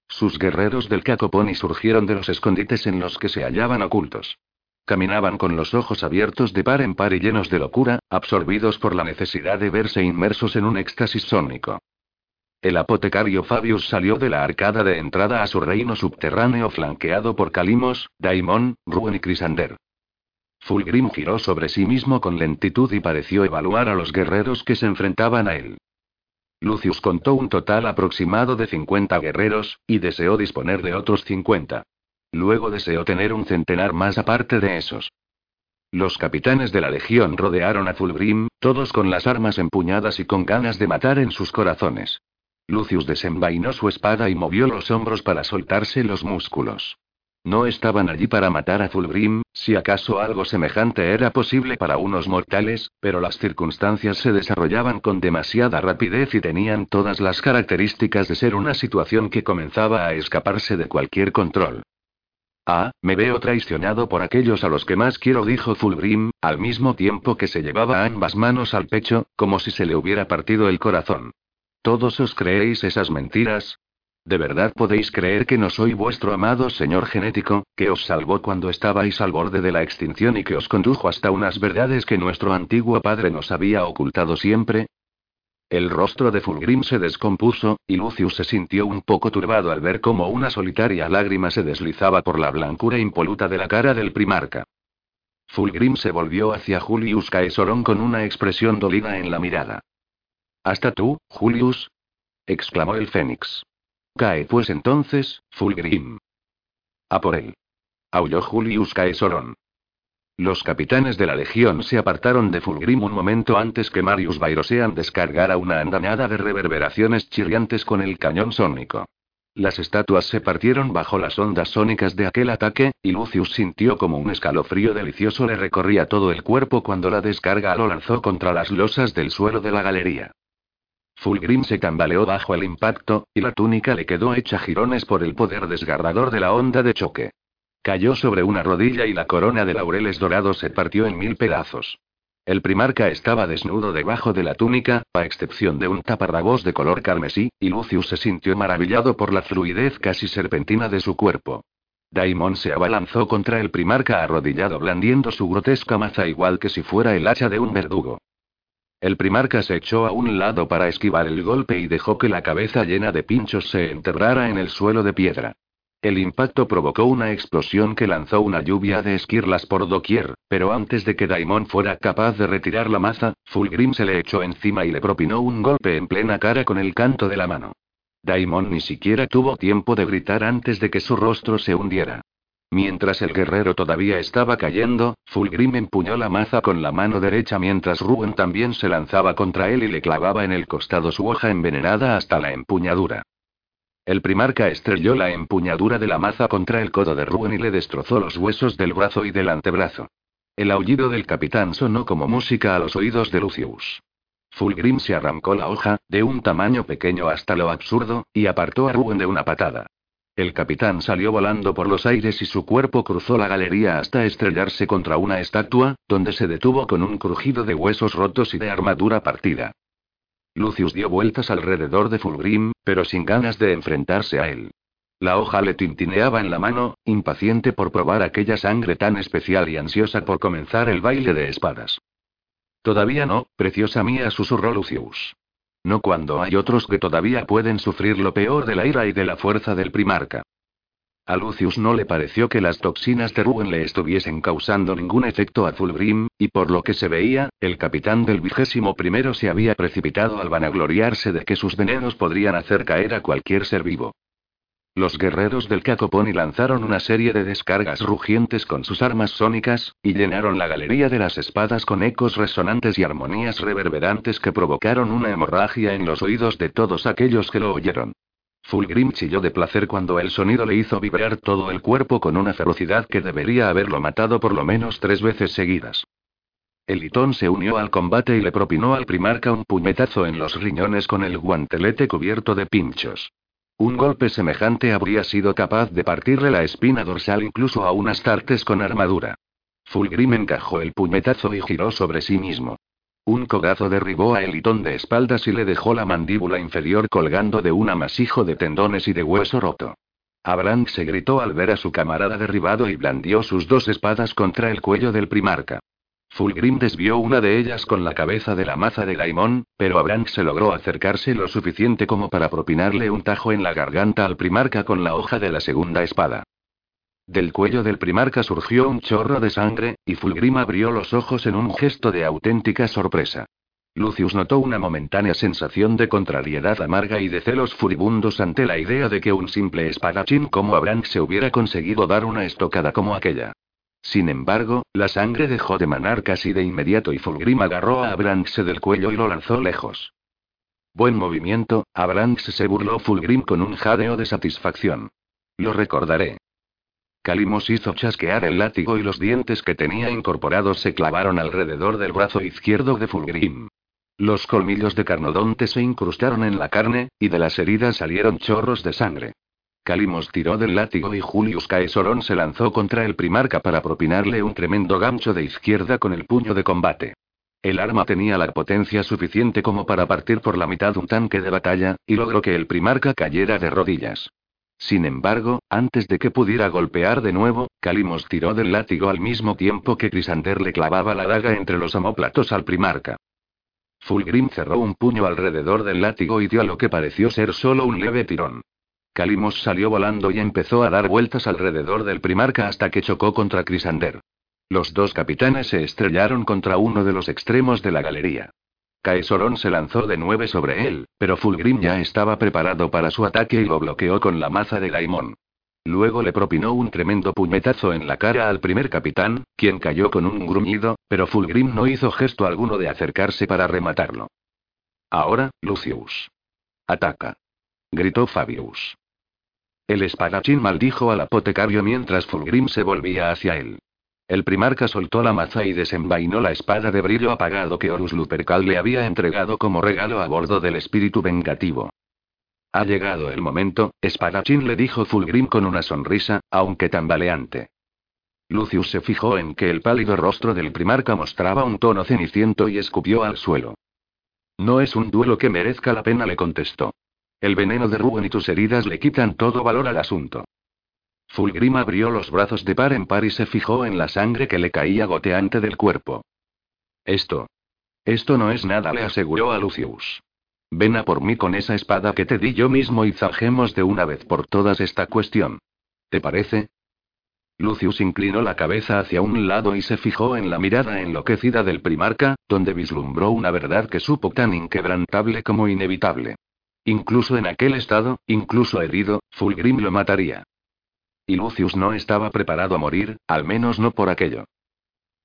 Sus guerreros del Cacoponi surgieron de los escondites en los que se hallaban ocultos. Caminaban con los ojos abiertos de par en par y llenos de locura, absorbidos por la necesidad de verse inmersos en un éxtasis sónico. El apotecario Fabius salió de la arcada de entrada a su reino subterráneo flanqueado por Calimos, Daimon, Ruen y Crisander. Fulgrim giró sobre sí mismo con lentitud y pareció evaluar a los guerreros que se enfrentaban a él. Lucius contó un total aproximado de 50 guerreros, y deseó disponer de otros 50. Luego deseó tener un centenar más aparte de esos. Los capitanes de la legión rodearon a Fulgrim, todos con las armas empuñadas y con ganas de matar en sus corazones. Lucius desenvainó su espada y movió los hombros para soltarse los músculos. No estaban allí para matar a Fulgrim, si acaso algo semejante era posible para unos mortales, pero las circunstancias se desarrollaban con demasiada rapidez y tenían todas las características de ser una situación que comenzaba a escaparse de cualquier control. Ah, me veo traicionado por aquellos a los que más quiero, dijo Fulgrim, al mismo tiempo que se llevaba ambas manos al pecho, como si se le hubiera partido el corazón. ¿Todos os creéis esas mentiras? ¿De verdad podéis creer que no soy vuestro amado señor genético, que os salvó cuando estabais al borde de la extinción y que os condujo hasta unas verdades que nuestro antiguo padre nos había ocultado siempre? El rostro de Fulgrim se descompuso, y Lucius se sintió un poco turbado al ver cómo una solitaria lágrima se deslizaba por la blancura impoluta de la cara del primarca. Fulgrim se volvió hacia Julius Caesorón con una expresión dolida en la mirada. ¿Hasta tú, Julius? exclamó el Fénix. Cae pues entonces, Fulgrim. A por él. Aulló Julius Caesorón. Los capitanes de la legión se apartaron de Fulgrim un momento antes que Marius Bairosean descargara una andanada de reverberaciones chirriantes con el cañón sónico. Las estatuas se partieron bajo las ondas sónicas de aquel ataque, y Lucius sintió como un escalofrío delicioso le recorría todo el cuerpo cuando la descarga lo lanzó contra las losas del suelo de la galería. Fulgrim se tambaleó bajo el impacto, y la túnica le quedó hecha jirones por el poder desgarrador de la onda de choque. Cayó sobre una rodilla y la corona de laureles dorados se partió en mil pedazos. El primarca estaba desnudo debajo de la túnica, a excepción de un taparrabos de color carmesí, y Lucius se sintió maravillado por la fluidez casi serpentina de su cuerpo. Daimon se abalanzó contra el primarca arrodillado blandiendo su grotesca maza igual que si fuera el hacha de un verdugo. El primarca se echó a un lado para esquivar el golpe y dejó que la cabeza llena de pinchos se enterrara en el suelo de piedra. El impacto provocó una explosión que lanzó una lluvia de esquirlas por doquier, pero antes de que Daimon fuera capaz de retirar la maza, Fulgrim se le echó encima y le propinó un golpe en plena cara con el canto de la mano. Daimon ni siquiera tuvo tiempo de gritar antes de que su rostro se hundiera. Mientras el guerrero todavía estaba cayendo, Fulgrim empuñó la maza con la mano derecha mientras Ruen también se lanzaba contra él y le clavaba en el costado su hoja envenenada hasta la empuñadura. El primarca estrelló la empuñadura de la maza contra el codo de Ruen y le destrozó los huesos del brazo y del antebrazo. El aullido del capitán sonó como música a los oídos de Lucius. Fulgrim se arrancó la hoja, de un tamaño pequeño hasta lo absurdo, y apartó a Ruen de una patada. El capitán salió volando por los aires y su cuerpo cruzó la galería hasta estrellarse contra una estatua, donde se detuvo con un crujido de huesos rotos y de armadura partida. Lucius dio vueltas alrededor de Fulgrim, pero sin ganas de enfrentarse a él. La hoja le tintineaba en la mano, impaciente por probar aquella sangre tan especial y ansiosa por comenzar el baile de espadas. Todavía no, preciosa mía, susurró Lucius. No cuando hay otros que todavía pueden sufrir lo peor de la ira y de la fuerza del primarca. A Lucius no le pareció que las toxinas de Ruen le estuviesen causando ningún efecto a Fulgrim, y por lo que se veía, el capitán del vigésimo primero se había precipitado al vanagloriarse de que sus venenos podrían hacer caer a cualquier ser vivo. Los guerreros del Cacoponi lanzaron una serie de descargas rugientes con sus armas sónicas, y llenaron la galería de las espadas con ecos resonantes y armonías reverberantes que provocaron una hemorragia en los oídos de todos aquellos que lo oyeron. Fulgrim chilló de placer cuando el sonido le hizo vibrar todo el cuerpo con una ferocidad que debería haberlo matado por lo menos tres veces seguidas. El litón se unió al combate y le propinó al primarca un puñetazo en los riñones con el guantelete cubierto de pinchos. Un golpe semejante habría sido capaz de partirle la espina dorsal incluso a unas tartes con armadura. Fulgrim encajó el puñetazo y giró sobre sí mismo. Un cogazo derribó a Elitón de espaldas y le dejó la mandíbula inferior colgando de un amasijo de tendones y de hueso roto. Abraham se gritó al ver a su camarada derribado y blandió sus dos espadas contra el cuello del primarca. Fulgrim desvió una de ellas con la cabeza de la maza de Gaimon, pero Abraham se logró acercarse lo suficiente como para propinarle un tajo en la garganta al primarca con la hoja de la segunda espada. Del cuello del primarca surgió un chorro de sangre, y Fulgrim abrió los ojos en un gesto de auténtica sorpresa. Lucius notó una momentánea sensación de contrariedad amarga y de celos furibundos ante la idea de que un simple espadachín como Abraham se hubiera conseguido dar una estocada como aquella. Sin embargo, la sangre dejó de manar casi de inmediato y Fulgrim agarró a Abranxe del cuello y lo lanzó lejos. Buen movimiento, Abranxe se burló Fulgrim con un jadeo de satisfacción. Lo recordaré. Calimos hizo chasquear el látigo y los dientes que tenía incorporados se clavaron alrededor del brazo izquierdo de Fulgrim. Los colmillos de Carnodonte se incrustaron en la carne, y de las heridas salieron chorros de sangre. Calimos tiró del látigo y Julius Caesorón se lanzó contra el primarca para propinarle un tremendo gancho de izquierda con el puño de combate. El arma tenía la potencia suficiente como para partir por la mitad un tanque de batalla, y logró que el primarca cayera de rodillas. Sin embargo, antes de que pudiera golpear de nuevo, Calimos tiró del látigo al mismo tiempo que Crisander le clavaba la daga entre los omóplatos al primarca. Fulgrim cerró un puño alrededor del látigo y dio a lo que pareció ser solo un leve tirón. Calimos salió volando y empezó a dar vueltas alrededor del primarca hasta que chocó contra Crisander. Los dos capitanes se estrellaron contra uno de los extremos de la galería. Caesorón se lanzó de nueve sobre él, pero Fulgrim ya estaba preparado para su ataque y lo bloqueó con la maza de Gaimon. Luego le propinó un tremendo puñetazo en la cara al primer capitán, quien cayó con un gruñido, pero Fulgrim no hizo gesto alguno de acercarse para rematarlo. Ahora, Lucius. Ataca. Gritó Fabius. El espadachín maldijo al apotecario mientras Fulgrim se volvía hacia él. El primarca soltó la maza y desenvainó la espada de brillo apagado que Horus Lupercal le había entregado como regalo a bordo del espíritu vengativo. Ha llegado el momento, espadachín le dijo Fulgrim con una sonrisa, aunque tambaleante. Lucius se fijó en que el pálido rostro del primarca mostraba un tono ceniciento y escupió al suelo. No es un duelo que merezca la pena, le contestó. El veneno de Ruben y tus heridas le quitan todo valor al asunto. Fulgrim abrió los brazos de par en par y se fijó en la sangre que le caía goteante del cuerpo. Esto. Esto no es nada, le aseguró a Lucius. Ven a por mí con esa espada que te di yo mismo y zanjemos de una vez por todas esta cuestión. ¿Te parece? Lucius inclinó la cabeza hacia un lado y se fijó en la mirada enloquecida del primarca, donde vislumbró una verdad que supo tan inquebrantable como inevitable. Incluso en aquel estado, incluso herido, Fulgrim lo mataría. Y Lucius no estaba preparado a morir, al menos no por aquello.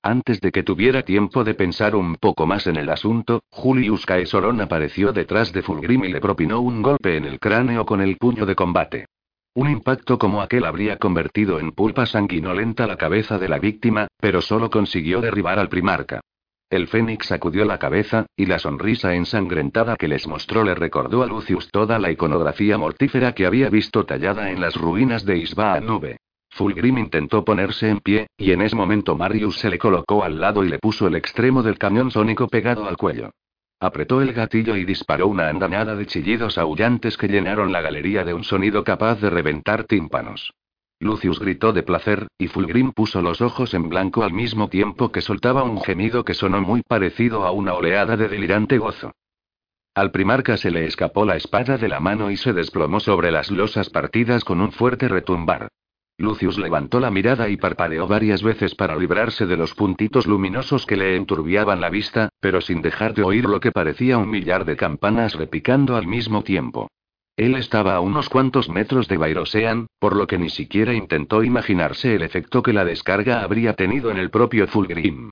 Antes de que tuviera tiempo de pensar un poco más en el asunto, Julius Caesorón apareció detrás de Fulgrim y le propinó un golpe en el cráneo con el puño de combate. Un impacto como aquel habría convertido en pulpa sanguinolenta la cabeza de la víctima, pero solo consiguió derribar al primarca. El Fénix sacudió la cabeza, y la sonrisa ensangrentada que les mostró le recordó a Lucius toda la iconografía mortífera que había visto tallada en las ruinas de Isba Nube. Fulgrim intentó ponerse en pie, y en ese momento Marius se le colocó al lado y le puso el extremo del cañón sónico pegado al cuello. Apretó el gatillo y disparó una andanada de chillidos aullantes que llenaron la galería de un sonido capaz de reventar tímpanos. Lucius gritó de placer, y Fulgrim puso los ojos en blanco al mismo tiempo que soltaba un gemido que sonó muy parecido a una oleada de delirante gozo. Al primarca se le escapó la espada de la mano y se desplomó sobre las losas partidas con un fuerte retumbar. Lucius levantó la mirada y parpadeó varias veces para librarse de los puntitos luminosos que le enturbiaban la vista, pero sin dejar de oír lo que parecía un millar de campanas repicando al mismo tiempo. Él estaba a unos cuantos metros de Bairosean, por lo que ni siquiera intentó imaginarse el efecto que la descarga habría tenido en el propio Fulgrim.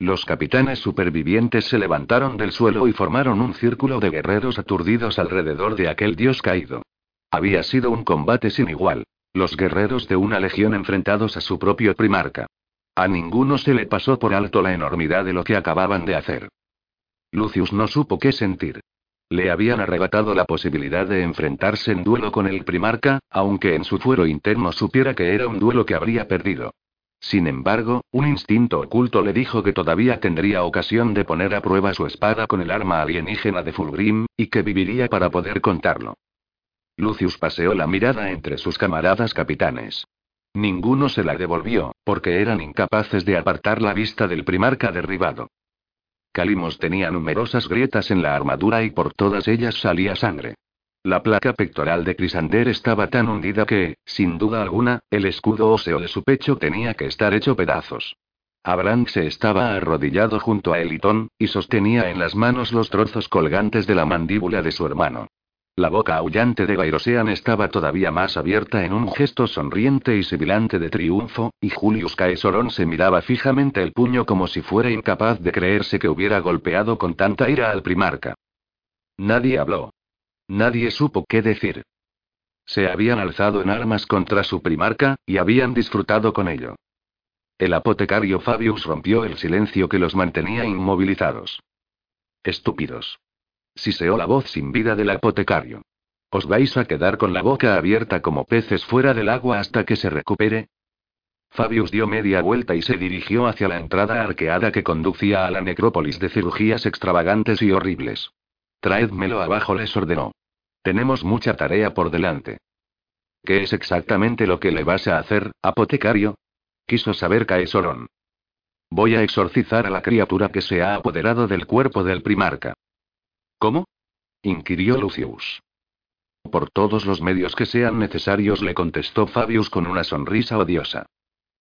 Los capitanes supervivientes se levantaron del suelo y formaron un círculo de guerreros aturdidos alrededor de aquel dios caído. Había sido un combate sin igual. Los guerreros de una legión enfrentados a su propio primarca. A ninguno se le pasó por alto la enormidad de lo que acababan de hacer. Lucius no supo qué sentir. Le habían arrebatado la posibilidad de enfrentarse en duelo con el primarca, aunque en su fuero interno supiera que era un duelo que habría perdido. Sin embargo, un instinto oculto le dijo que todavía tendría ocasión de poner a prueba su espada con el arma alienígena de Fulgrim, y que viviría para poder contarlo. Lucius paseó la mirada entre sus camaradas capitanes. Ninguno se la devolvió, porque eran incapaces de apartar la vista del primarca derribado. Calimos tenía numerosas grietas en la armadura y por todas ellas salía sangre. La placa pectoral de Crisander estaba tan hundida que, sin duda alguna, el escudo óseo de su pecho tenía que estar hecho pedazos. Abraham se estaba arrodillado junto a Elitón, y sostenía en las manos los trozos colgantes de la mandíbula de su hermano. La boca aullante de Gairosean estaba todavía más abierta en un gesto sonriente y sibilante de triunfo, y Julius Caesorón se miraba fijamente el puño como si fuera incapaz de creerse que hubiera golpeado con tanta ira al primarca. Nadie habló. Nadie supo qué decir. Se habían alzado en armas contra su primarca, y habían disfrutado con ello. El apotecario Fabius rompió el silencio que los mantenía inmovilizados. Estúpidos. Siseó la voz sin vida del apotecario. ¿Os vais a quedar con la boca abierta como peces fuera del agua hasta que se recupere? Fabius dio media vuelta y se dirigió hacia la entrada arqueada que conducía a la necrópolis de cirugías extravagantes y horribles. Traédmelo abajo, les ordenó. Tenemos mucha tarea por delante. ¿Qué es exactamente lo que le vas a hacer, apotecario? Quiso saber Caesorón. Voy a exorcizar a la criatura que se ha apoderado del cuerpo del primarca. ¿Cómo? inquirió Lucius. Por todos los medios que sean necesarios, le contestó Fabius con una sonrisa odiosa.